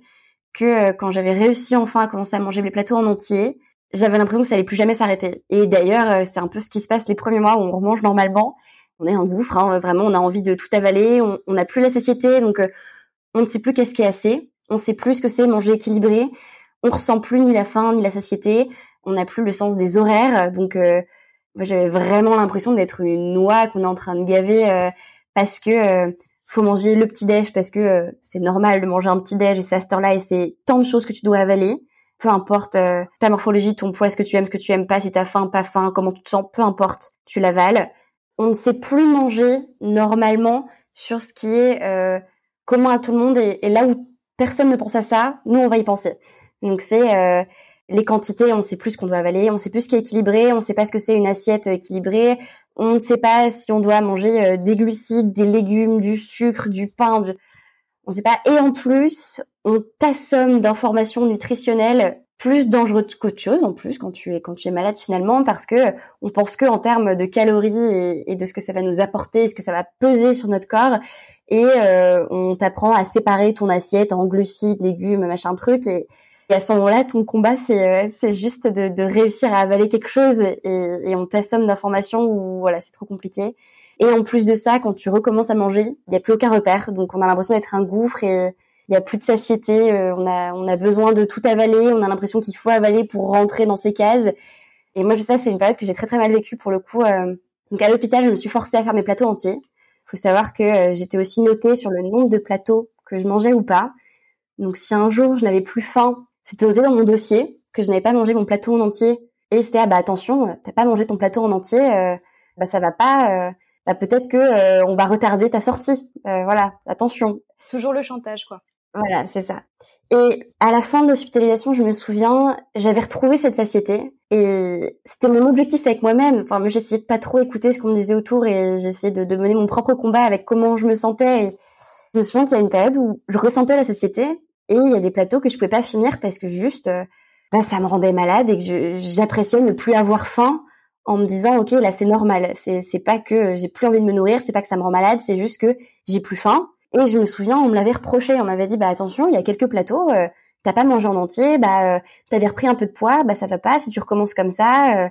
que quand j'avais réussi enfin à commencer à manger les plateaux en entier, j'avais l'impression que ça allait plus jamais s'arrêter. Et d'ailleurs, euh, c'est un peu ce qui se passe les premiers mois où on remange normalement. On est un gouffre, hein, vraiment, on a envie de tout avaler, on n'a plus la satiété, donc euh, on ne sait plus qu'est-ce qui est assez, on sait plus ce que c'est manger équilibré, on ressent plus ni la faim ni la satiété, on n'a plus le sens des horaires, donc euh, j'avais vraiment l'impression d'être une noix qu'on est en train de gaver parce que faut manger le petit déj parce que c'est normal de manger un petit déj et c'est à cette heure-là et c'est tant de choses que tu dois avaler peu importe euh, ta morphologie, ton poids, ce que tu aimes, ce que tu aimes pas, si t'as faim, pas faim, comment tu te sens, peu importe, tu l'avales. On ne sait plus manger normalement sur ce qui est euh, commun à tout le monde et, là où personne ne pense à ça, nous on va y penser. Donc c'est euh, les quantités, on sait plus ce qu'on doit avaler, on sait plus ce qui est équilibré, on sait pas ce que c'est une assiette équilibrée, on ne sait pas si on doit manger des glucides, des légumes, du sucre, du pain, on sait pas. Et en plus, on t'assomme d'informations nutritionnelles plus dangereuses qu'autre chose en plus quand tu es quand tu es malade finalement parce que on pense que en termes de calories et, de ce que ça va nous apporter, ce que ça va peser sur notre corps. Et euh, on t'apprend à séparer ton assiette en glucides, légumes, machin truc. Et, à ce moment-là ton combat c'est euh, c'est juste de, de, réussir à avaler quelque chose et, et on t'assomme d'informations où voilà c'est trop compliqué et en plus de ça quand tu recommences à manger il y a plus aucun repère donc on a l'impression d'être un gouffre et il y a plus de satiété, euh, on a on a besoin de tout avaler, on a l'impression qu'il faut avaler pour rentrer dans ces cases. Et moi, ça, c'est une période que j'ai très très mal vécue pour le coup. Euh, donc à l'hôpital, je me suis forcée à faire mes plateaux entiers. faut savoir que j'étais aussi notée sur le nombre de plateaux que je mangeais ou pas. Donc si un jour je n'avais plus faim, c'était noté dans mon dossier que je n'avais pas mangé mon plateau en entier. Et c'était ah bah attention, t'as pas mangé ton plateau en entier, euh, bah ça va pas. Euh, bah peut-être que euh, on va retarder ta sortie. voilà, attention. Toujours le chantage quoi. Voilà, c'est ça. Et à la fin de l'hospitalisation, je me souviens, j'avais retrouvé cette satiété et c'était mon objectif avec moi-même. Enfin, moi, j'essayais de pas trop écouter ce qu'on me disait autour et j'essayais de, de, mener mon propre combat avec comment je me sentais. Et je me souviens qu'il y a une période où je ressentais la satiété et il y a des plateaux que je pouvais pas finir parce que juste, euh, bah, ça me rendait malade et que j'appréciais ne plus avoir faim en me disant ok là c'est normal. C'est pas que j'ai plus envie de me nourrir, c'est pas que ça me rend malade, c'est juste que j'ai plus faim et je me souviens, on me l'avait reproché, on m'avait dit bah attention, il y a quelques plateaux, euh, t'as pas mangé en entier, bah euh, t'avais repris un peu de poids, bah ça va pas si tu recommences comme ça. Euh.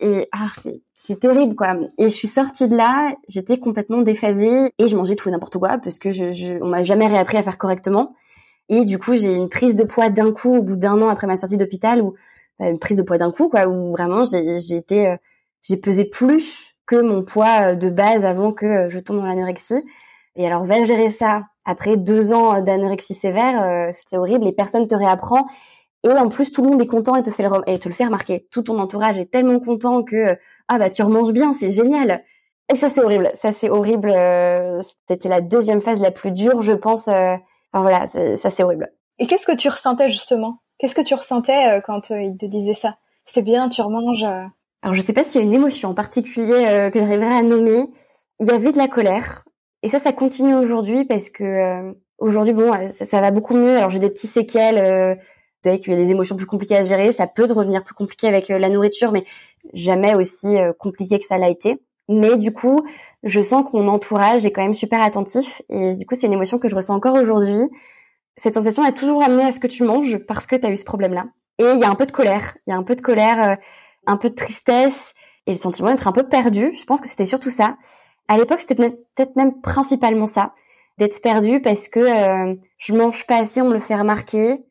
et ah c'est terrible quoi. Et je suis sortie de là, j'étais complètement déphasée et je mangeais tout et n'importe quoi parce que je, je on m'a jamais réappris à faire correctement. Et du coup j'ai une prise de poids d'un coup au bout d'un an après ma sortie d'hôpital ou bah, une prise de poids d'un coup quoi où vraiment été euh, j'ai pesé plus que mon poids de base avant que je tombe dans l'anorexie et alors, va gérer ça après deux ans d'anorexie sévère, euh, c'était horrible et personne te réapprend. Et en plus, tout le monde est content et te fait le, et te le fait remarquer. Tout ton entourage est tellement content que ah bah tu remanges bien, c'est génial. Et ça c'est horrible. Ça c'est horrible. Euh, c'était la deuxième phase la plus dure, je pense. Euh, enfin voilà, ça c'est horrible. Et qu'est-ce que tu ressentais justement? Qu'est-ce que tu ressentais quand il te disait ça? C'est bien, tu remanges. Alors je sais pas s'il y a une émotion en particulier que j'arriverais à nommer. Il y avait de la colère. Et ça, ça continue aujourd'hui parce que euh, aujourd'hui, bon, euh, ça, va beaucoup mieux. Alors j'ai des petits séquelles, euh, qu'il y a des émotions plus compliquées à gérer. Ça peut devenir plus compliqué avec euh, la nourriture, mais jamais aussi compliqué que ça l'a été. Mais du coup, je sens que mon entourage est quand même super attentif. Et du coup, c'est une émotion que je ressens encore aujourd'hui. Cette sensation est toujours amenée à ce que tu manges parce que tu as eu ce problème-là. Et il y a un peu de colère. Il y a un peu de colère, un peu de tristesse et le sentiment d'être un peu perdu. Je pense que c'était surtout ça. À l'époque, c'était peut-être même principalement ça, d'être perdu parce que euh, je mange pas assez, on me le fait remarquer.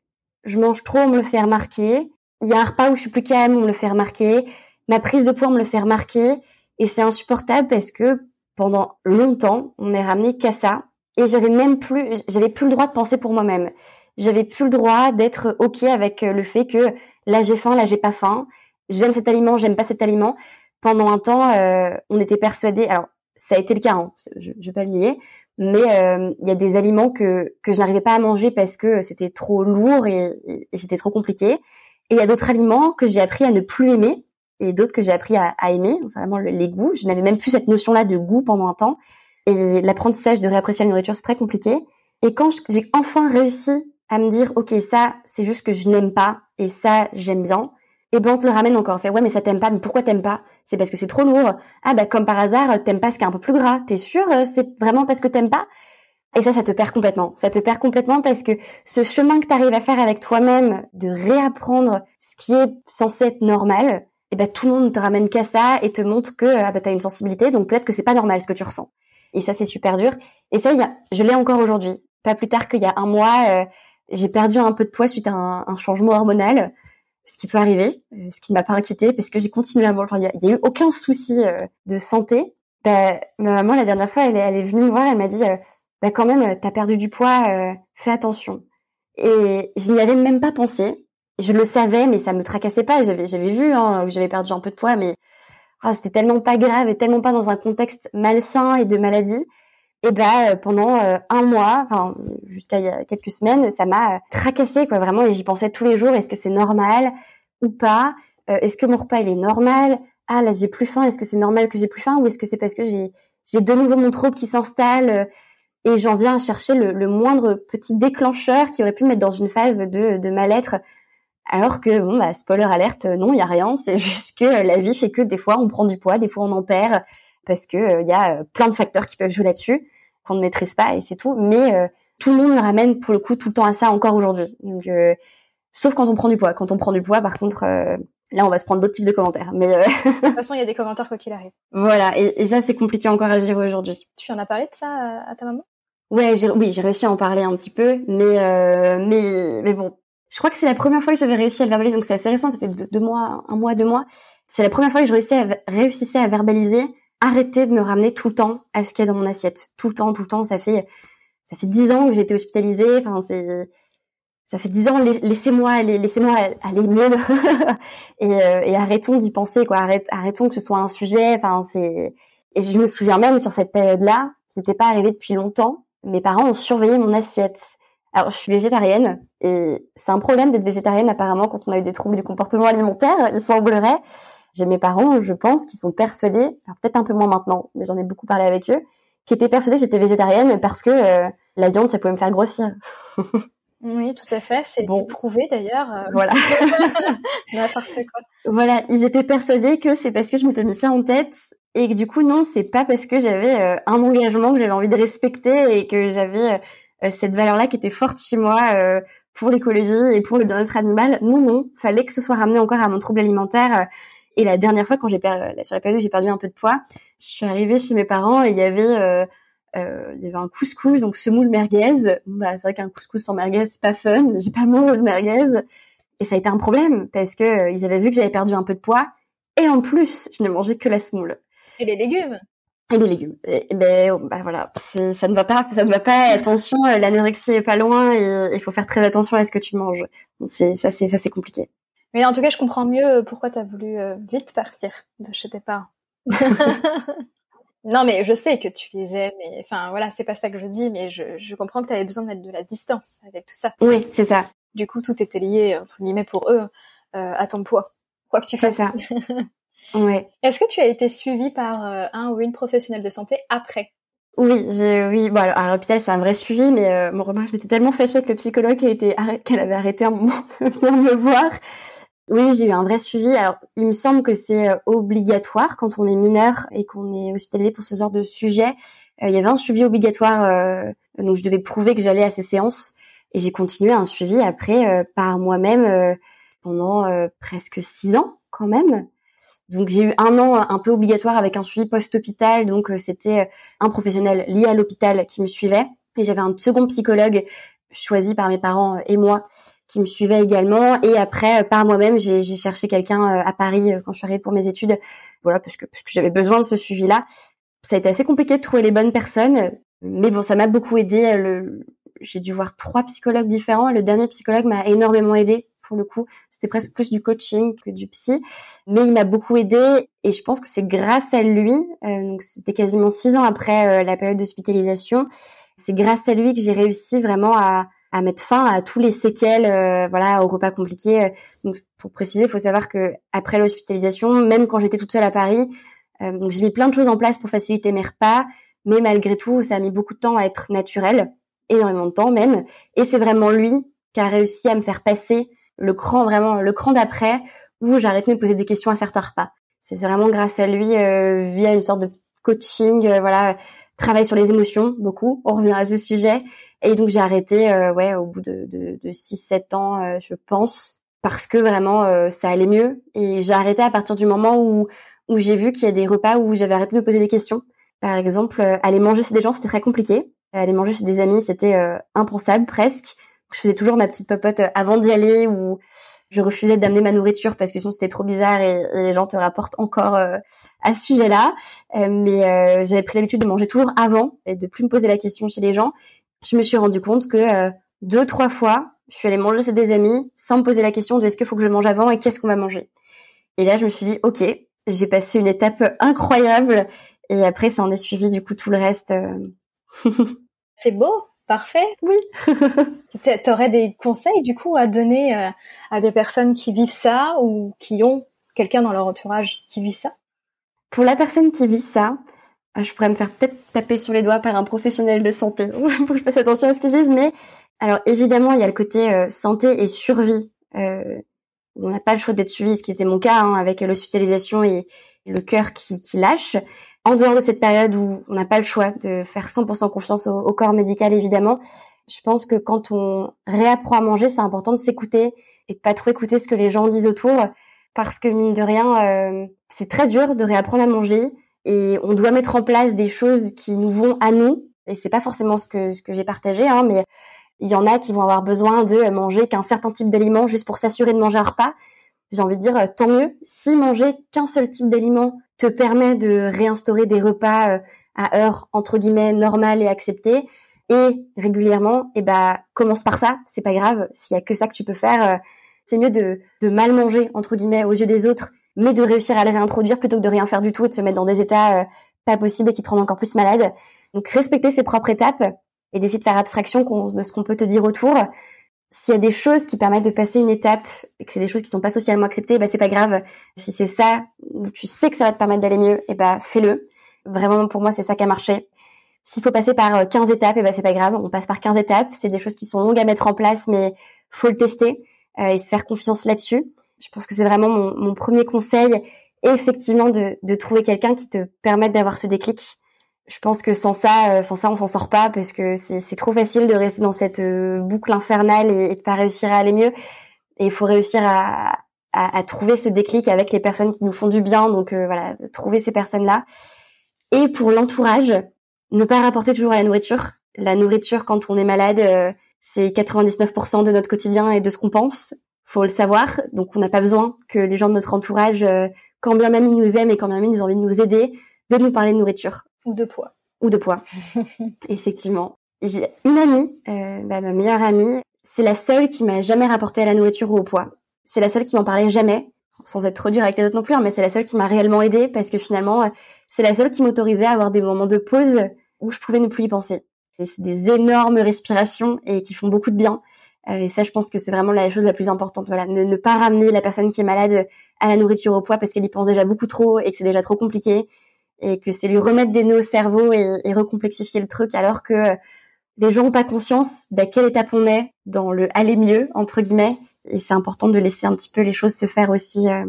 Je mange trop, on me le fait remarquer. Il y a un repas où je suis plus calme, on me le fait remarquer. Ma prise de poids, on me le fait remarquer. Et c'est insupportable parce que pendant longtemps, on n'est ramené qu'à ça. Et j'avais même plus, j'avais plus le droit de penser pour moi-même. J'avais plus le droit d'être ok avec le fait que là j'ai faim, là j'ai pas faim. J'aime cet aliment, j'aime pas cet aliment. Pendant un temps, euh, on était persuadé. Alors ça a été le cas, hein, je, je vais pas le nier, mais euh, il y a des aliments que que je n'arrivais pas à manger parce que c'était trop lourd et, et, c'était trop compliqué. Et il y a d'autres aliments que j'ai appris à ne plus aimer et d'autres que j'ai appris à, aimer. C'est vraiment les goûts. Je n'avais même plus cette notion-là de goût pendant un temps. Et l'apprentissage de réapprécier la nourriture, c'est très compliqué. Et quand j'ai enfin réussi à me dire, ok, ça, c'est juste que je n'aime pas, et ça, j'aime bien, et ben on te le ramène encore. Fait ouais mais ça t'aime pas, mais pourquoi t'aimes pas? C'est parce que c'est trop lourd. Ah bah comme par hasard t'aimes pas ce qui est un peu plus gras. T'es sûr euh, C'est vraiment parce que t'aimes pas? Et ça ça te perd complètement. Ça te perd complètement parce que ce chemin que t'arrives à faire avec toi-même de réapprendre ce qui est censé être normal, et ben tout le monde ne te ramène qu'à ça et te montre que ah bah t'as une sensibilité donc peut-être que c'est pas normal ce que tu ressens. Et ça c'est super dur. Et ça y a, je l'ai encore aujourd'hui. Pas plus tard qu'il y a un mois, euh, j'ai perdu un peu de poids suite à un, un changement hormonal ce qui peut arriver, euh, ce qui ne m'a pas inquiété parce que j'ai continué à manger. il n'y a, eu aucun souci euh, de santé. Bah, ma maman, la dernière fois, elle, elle est venue me voir, elle m'a dit, euh, bah, quand même, t'as perdu du poids, fais attention. Et je n'y avais même pas pensé. Je le savais, mais ça me tracassait pas. J'avais, j'avais vu hein, que j'avais perdu un peu de poids, mais ah, c'était tellement pas grave et tellement pas dans un contexte malsain et de maladie et ben pendant euh, un mois, enfin jusqu'à il y a quelques semaines, ça m'a tracassé quoi vraiment et j'y pensais tous les jours. Est-ce que c'est normal ou pas? Est-ce que mon repas il est normal? Ah là j'ai plus faim. Est-ce que c'est normal que j'ai plus faim? Ou est-ce que c'est parce que j'ai j'ai de nouveau mon trouble qui s'installe et j'en viens à chercher le, le, moindre petit déclencheur qui aurait pu me mettre dans une phase de, de mal-être alors que bon bah spoiler alerte non il y a rien c'est juste que la vie fait que des fois on prend du poids des fois on en perd parce que il euh, y a euh, plein de facteurs qui peuvent jouer là-dessus qu'on ne maîtrise pas et c'est tout. Mais euh, tout le monde ramène pour le coup tout le temps à ça encore aujourd'hui. Donc sauf quand on prend du poids. Quand on prend du poids, par contre, là on va se prendre d'autres types de commentaires. Mais de toute façon, il y a des commentaires quoi qu'il arrive. Voilà, et, ça c'est compliqué encore à gérer aujourd'hui. Tu en as parlé de ça à, ta maman? Ouais, oui, j'ai réussi à en parler un petit peu, mais mais mais bon, je crois que c'est la première fois que j'avais réussi à le verbaliser, donc c'est assez récent, ça fait deux, mois, un mois, deux mois. C'est la première fois que je réussissais à, réussissais à verbaliser arrêter de me ramener tout le temps à ce qu'il y a dans mon assiette. Tout le temps, tout le temps. Ça fait, ça fait dix ans que j'ai été hospitalisée. Enfin, c'est, ça fait dix ans. Laissez-moi, laissez-moi aller mieux. et, euh, et arrêtons d'y penser, quoi. arrêtons que ce soit un sujet. Enfin, c'est, et je me souviens même sur cette période-là, c'était pas arrivé depuis longtemps. Mes parents ont surveillé mon assiette. Alors, je suis végétarienne et c'est un problème d'être végétarienne apparemment quand on a eu des troubles du comportement alimentaire. Il semblerait. J'ai mes parents, je pense, qui sont persuadés, peut-être un peu moins maintenant, mais j'en ai beaucoup parlé avec eux, qui étaient persuadés que j'étais végétarienne parce que euh, la viande, ça pouvait me faire grossir. oui, tout à fait. C'est bon. prouvé d'ailleurs. Euh. Voilà. N'importe quoi. Voilà, ils étaient persuadés que c'est parce que je m'étais mis ça en tête et que du coup non, c'est pas parce que j'avais euh, un engagement que j'avais envie de respecter et que j'avais cette valeur-là qui était forte chez moi pour l'écologie et pour le bien-être animal. Non, non, fallait que ce soit ramené encore à mon trouble alimentaire et la dernière fois, quand j'ai perdu, sur la période où j'ai perdu un peu de poids, je suis arrivée chez mes parents et il y avait, euh, euh, il y avait un couscous, donc semoule merguez. Bah, c'est vrai qu'un couscous sans merguez, c'est pas fun. J'ai pas mangé de merguez. Et ça a été un problème parce que euh, ils avaient vu que j'avais perdu un peu de poids. Et en plus, je ne mangeais que la semoule. Et les légumes? Et les légumes. Et, ben, bah voilà, ça ne va pas, ça ne va pas. Attention, euh, l'anorexie est pas loin et il faut faire très attention à ce que tu manges. C'est ça, c'est ça, c'est compliqué. Mais en tout cas, je comprends mieux euh, pourquoi tu as voulu euh, vite partir de chez tes parents. non, mais je sais que tu les aimes. Et, enfin, voilà, c'est pas ça que je dis, mais je, je comprends que tu avais besoin de mettre de la distance avec tout ça. Oui, c'est ça. Du coup, tout était lié, entre guillemets, pour eux, euh, à ton poids. Quoi que tu fasses. C'est ça. ouais. Est-ce que tu as été suivie par un ou une professionnelle de santé après? Oui, j'ai oui. Bon alors à l'hôpital c'est un vrai suivi, mais euh, mon remarque, je m'étais tellement fâchée avec le psychologue qu'elle avait arrêté un moment de venir me voir oui, j'ai eu un vrai suivi. Alors, il me semble que c'est euh, obligatoire quand on est mineur et qu'on est hospitalisé pour ce genre de sujet. Euh, il y avait un suivi obligatoire, euh, donc je devais prouver que j'allais à ces séances. Et j'ai continué un suivi après par moi-même pendant presque six ans quand même. Donc j'ai eu un an un peu obligatoire avec un suivi post-hôpital. Donc c'était un professionnel lié à l'hôpital qui me suivait. Et j'avais un second psychologue choisi par mes parents et moi qui me suivait également. Et après, euh, par moi-même, j'ai cherché quelqu'un euh, à Paris euh, quand je suis arrivée pour mes études. Voilà, parce que, parce que j'avais besoin de ce suivi-là. Ça a été assez compliqué de trouver les bonnes personnes, mais bon, ça m'a beaucoup aidé. J'ai dû voir trois psychologues différents. Le dernier psychologue m'a énormément aidé pour le coup. C'était presque plus du coaching que du psy, mais il m'a beaucoup aidé et je pense que c'est grâce à lui. donc c'était quasiment six ans après la période d'hospitalisation. C'est grâce à lui que j'ai réussi vraiment à à mettre fin à tous les séquelles, euh, voilà, aux repas compliqués. Donc, pour préciser, il faut savoir que après l'hospitalisation, même quand j'étais toute seule à Paris, euh, j'ai mis plein de choses en place pour faciliter mes repas, mais malgré tout, ça a mis beaucoup de temps à être naturel, énormément de temps même. Et c'est vraiment lui qui a réussi à me faire passer le cran, vraiment le cran d'après, où j'arrête de me poser des questions à certains repas. C'est vraiment grâce à lui, euh, via une sorte de coaching, voilà, travail sur les émotions, beaucoup. On revient à ce sujet et donc j'ai arrêté, euh, ouais, au bout de, de, de 6-7 ans, euh, je pense, parce que vraiment euh, ça allait mieux. Et j'ai arrêté à partir du moment où où j'ai vu qu'il y a des repas où j'avais arrêté de me poser des questions. Par exemple, aller manger chez des gens, c'était très compliqué. Aller manger chez des amis, c'était impensable presque. Je faisais toujours ma petite popote avant d'y aller ou je refusais d'amener ma nourriture parce que sinon c'était trop bizarre et, les gens te rapportent encore à ce sujet-là. mais j'avais pris l'habitude de manger toujours avant et de plus me poser la question chez les gens je me suis rendu compte que euh, deux, trois fois, je suis allée manger chez des amis sans me poser la question de est-ce qu'il faut que je mange avant et qu'est-ce qu'on va manger. Et là, je me suis dit, ok, j'ai passé une étape incroyable et après, ça en est suivi du coup tout le reste. Euh. C'est beau, parfait. Oui. T'aurais des conseils du coup à donner euh, à des personnes qui vivent ça ou qui ont quelqu'un dans leur entourage qui vit ça? Pour la personne qui vit ça, ah, je pourrais me faire peut-être taper sur les doigts par un professionnel de santé pour que je fasse attention à ce que je dise. Mais alors évidemment, il y a le côté euh, santé et survie. Euh, on n'a pas le choix d'être suivi, ce qui était mon cas hein, avec l'hospitalisation et le cœur qui, qui, lâche. En dehors de cette période où on n'a pas le choix de faire 100% confiance au, corps médical, évidemment, je pense que quand on réapprend à manger, c'est important de s'écouter et de pas trop écouter ce que les gens disent autour, parce que mine de rien, euh, c'est très dur de réapprendre à manger et on doit mettre en place des choses qui nous vont à nous. Et c'est pas forcément ce que ce que j'ai partagé, hein, mais il y en a qui vont avoir besoin de manger qu'un certain type d'aliments juste pour s'assurer de manger un repas. J'ai envie de dire tant mieux. Si manger qu'un seul type d'aliment te permet de réinstaurer des repas à heure entre guillemets normale et acceptée et régulièrement, et eh ben commence par ça, c'est pas grave. S'il y a que ça que tu peux faire, c'est mieux de, de mal manger entre guillemets aux yeux des autres, mais de réussir à les réintroduire plutôt que de rien faire du tout et de se mettre dans des états pas possibles et qui te rendent encore plus malade. Donc respecter ses propres étapes et d'essayer de faire abstraction de ce qu'on peut te dire autour. S'il y a des choses qui permettent de passer une étape et que c'est des choses qui sont pas socialement acceptées, bah c'est pas grave. Si c'est ça, tu sais que ça va te permettre d'aller mieux, et bah fais-le. Vraiment pour moi c'est ça qui a marché. S'il faut passer par 15 euh, étapes, et bah c'est pas grave, on passe par 15 étapes. C'est des choses qui sont longues à mettre en place, mais faut le tester euh, et se faire confiance là-dessus. Je pense que c'est vraiment mon, mon, premier conseil, et effectivement de, de trouver quelqu'un qui te permette d'avoir ce déclic je pense que sans ça, euh, sans ça, on s'en sort pas parce que c'est trop facile de rester dans cette euh, boucle infernale et, de pas réussir à aller mieux. Et il faut réussir à, à, trouver ce déclic avec les personnes qui nous font du bien. Donc euh, voilà, trouver ces personnes-là. Et pour l'entourage, ne pas rapporter toujours à la nourriture. La nourriture, quand on est malade, c'est 99% de notre quotidien et de ce qu'on pense. Faut le savoir. Donc on n'a pas besoin que les gens de notre entourage, quand bien même ils nous aiment et quand bien même ils ont envie de nous aider, de nous parler de nourriture. Ou de poids. Ou de poids, effectivement. J'ai une amie, euh, bah, ma meilleure amie, c'est la seule qui m'a jamais rapporté à la nourriture ou au poids. C'est la seule qui m'en parlait jamais, sans être trop dure avec les autres non plus, hein, mais c'est la seule qui m'a réellement aidée parce que finalement, euh, c'est la seule qui m'autorisait à avoir des moments de pause où je pouvais ne plus y penser. Et c'est des énormes respirations et qui font beaucoup de bien. Euh, et ça, je pense que c'est vraiment la chose la plus importante. Voilà, ne, ne pas ramener la personne qui est malade à la nourriture au poids parce qu'elle y pense déjà beaucoup trop et que c'est déjà trop compliqué et que c'est lui remettre des nœuds au cerveau et, et, recomplexifier le truc alors que les gens n'ont pas conscience d'à quelle étape on est dans le aller mieux entre guillemets. Et c'est important de laisser un petit peu les choses se faire aussi euh,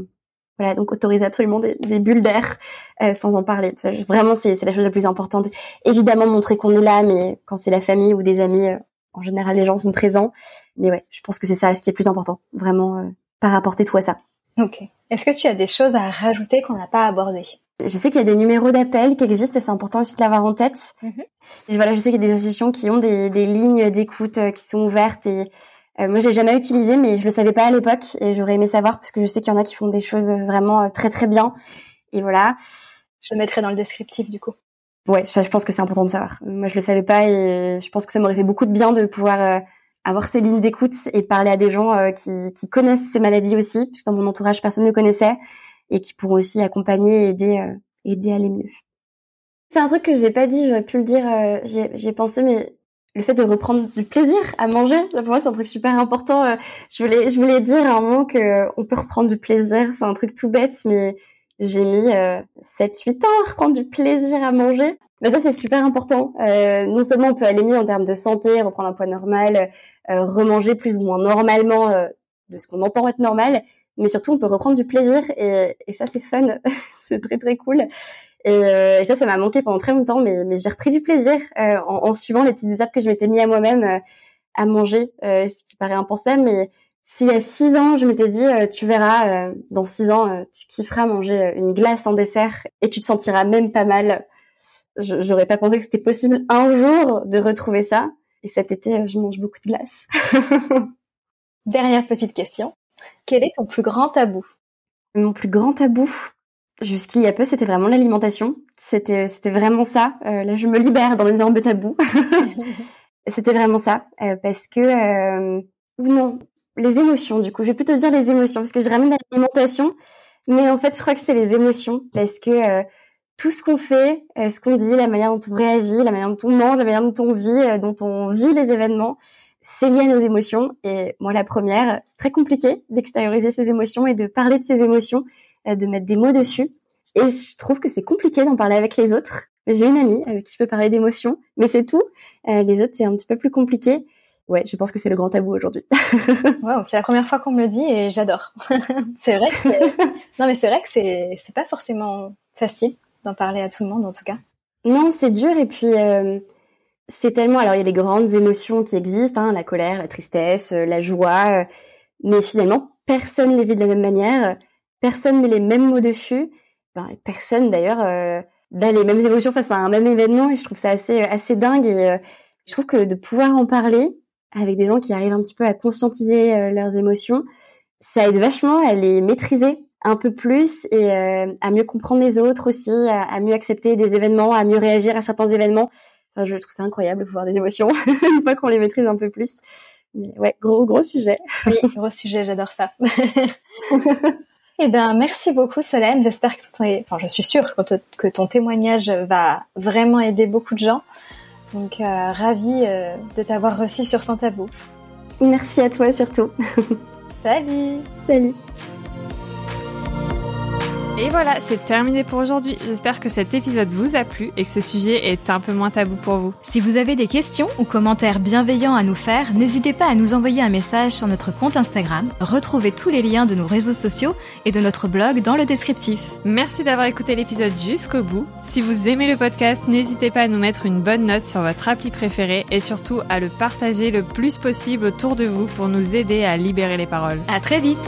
voilà donc autoriser absolument des, des bulles d'air euh, sans en parler. Vraiment c'est la chose la plus importante. Évidemment montrer qu'on est là mais quand c'est la famille ou des amis euh, en général les gens sont présents. Mais ouais je pense que c'est ça ce qui est le plus important. Vraiment euh, pas rapporter tout à ça. Ok. Est-ce que tu as des choses à rajouter qu'on n'a pas abordées? Je sais qu'il y a des numéros d'appel qui existent et c'est important aussi de l'avoir en tête. Mhm. Et voilà, je sais qu'il y a des associations qui ont des, des lignes d'écoute euh, qui sont ouvertes et euh, moi je l'ai jamais utilisé mais je le savais pas à l'époque et j'aurais aimé savoir parce que je sais qu'il y en a qui font des choses vraiment euh, très très bien. Et voilà. Je le mettrai dans le descriptif du coup. Ouais, je, pense que c'est important de savoir. Moi je le savais pas et je pense que ça m'aurait fait beaucoup de bien de pouvoir avoir ces lignes d'écoute et parler à des gens qui, qui connaissent ces maladies aussi, parce que dans mon entourage personne ne connaissait et qui pourront aussi accompagner et aider, euh, aider à aller mieux. C'est un truc que j'ai pas dit, j'aurais pu le dire, euh, j'ai pensé, mais le fait de reprendre du plaisir à manger, pour moi c'est un truc super important. Euh, je voulais, je voulais dire à un moment que on peut reprendre du plaisir, c'est un truc tout bête, mais j'ai mis 7-8 ans à reprendre du plaisir à manger. Mais ça c'est super important. non seulement on peut aller mieux en termes de santé, reprendre un poids normal, remanger plus ou moins normalement de ce qu'on entend être normal, mais surtout on peut reprendre du plaisir et, et ça c'est fun, c'est très très cool. Et, euh, et ça, ça m'a manqué pendant très longtemps, mais, mais j'ai repris du plaisir euh, en, suivant les petites étapes que je m'étais mis à moi-même euh, à manger, euh, ce qui paraît impensable. Mais s'il y a six ans, je m'étais dit, tu verras, dans six ans, tu kifferas manger une glace en dessert et tu te sentiras même pas mal. J'aurais pas pensé que c'était possible un jour de retrouver ça. Et cet été, je mange beaucoup de glace. Dernière petite question. Quel est ton plus grand tabou? Mon plus grand tabou, jusqu'il y a peu, c'était vraiment l'alimentation. C'était c'était vraiment ça. Euh, là, je me libère dans énorme tabou. c'était vraiment ça, euh, parce que euh, non, les émotions. Du coup, je vais plutôt dire les émotions, parce que je ramène l'alimentation, mais en fait, je crois que c'est les émotions, parce que tout ce qu'on fait, ce qu'on dit, la manière dont on réagit, la manière dont on mange, la manière dont on vit, dont on vit les événements, c'est lié à nos émotions. Et moi, la première, c'est très compliqué d'extérioriser ses émotions et de parler de ses émotions, euh, de mettre des mots dessus. Et je trouve que c'est compliqué d'en parler avec les autres. J'ai une amie avec qui je peux parler d'émotions, mais c'est tout. Euh, les autres, c'est un petit peu plus compliqué. Ouais, je pense que c'est le grand tabou aujourd'hui. wow, c'est la première fois qu'on me le dit et j'adore. c'est vrai que non, mais c'est vrai que c'est c'est pas forcément facile d'en parler à tout le monde en tout cas. Non, c'est dur et puis euh, c'est tellement alors il y a les grandes émotions qui existent, hein, la colère, la tristesse, euh, la joie, euh, mais finalement personne les vit de la même manière, personne met les mêmes mots dessus, ben, personne d'ailleurs euh, les mêmes émotions face à un même événement et je trouve ça assez assez dingue et je trouve que de pouvoir en parler avec des gens qui arrivent un petit peu à conscientiser leurs émotions, ça aide vachement à les maîtriser un peu plus et euh, à mieux comprendre les autres aussi, à, mieux accepter des événements, à mieux réagir à certains événements. Enfin, je trouve ça incroyable de voir des émotions une fois qu'on les maîtrise un peu plus. Mais ouais, gros gros sujet. Oui, gros sujet, j'adore ça. Eh ben, merci beaucoup Solène. J'espère que ton, enfin, je suis sûre que ton témoignage va vraiment aider beaucoup de gens. Donc, euh, ravie euh, de t'avoir reçu sur Saint Tabou. Merci à toi surtout. Salut. Salut. Et voilà, c'est terminé pour aujourd'hui. J'espère que cet épisode vous a plu et que ce sujet est un peu moins tabou pour vous. Si vous avez des questions ou commentaires bienveillants à nous faire, n'hésitez pas à nous envoyer un message sur notre compte Instagram. Retrouvez tous les liens de nos réseaux sociaux et de notre blog dans le descriptif. Merci d'avoir écouté l'épisode jusqu'au bout. Si vous aimez le podcast, n'hésitez pas à nous mettre une bonne note sur votre appli préférée et surtout à le partager le plus possible autour de vous pour nous aider à libérer les paroles. À très vite!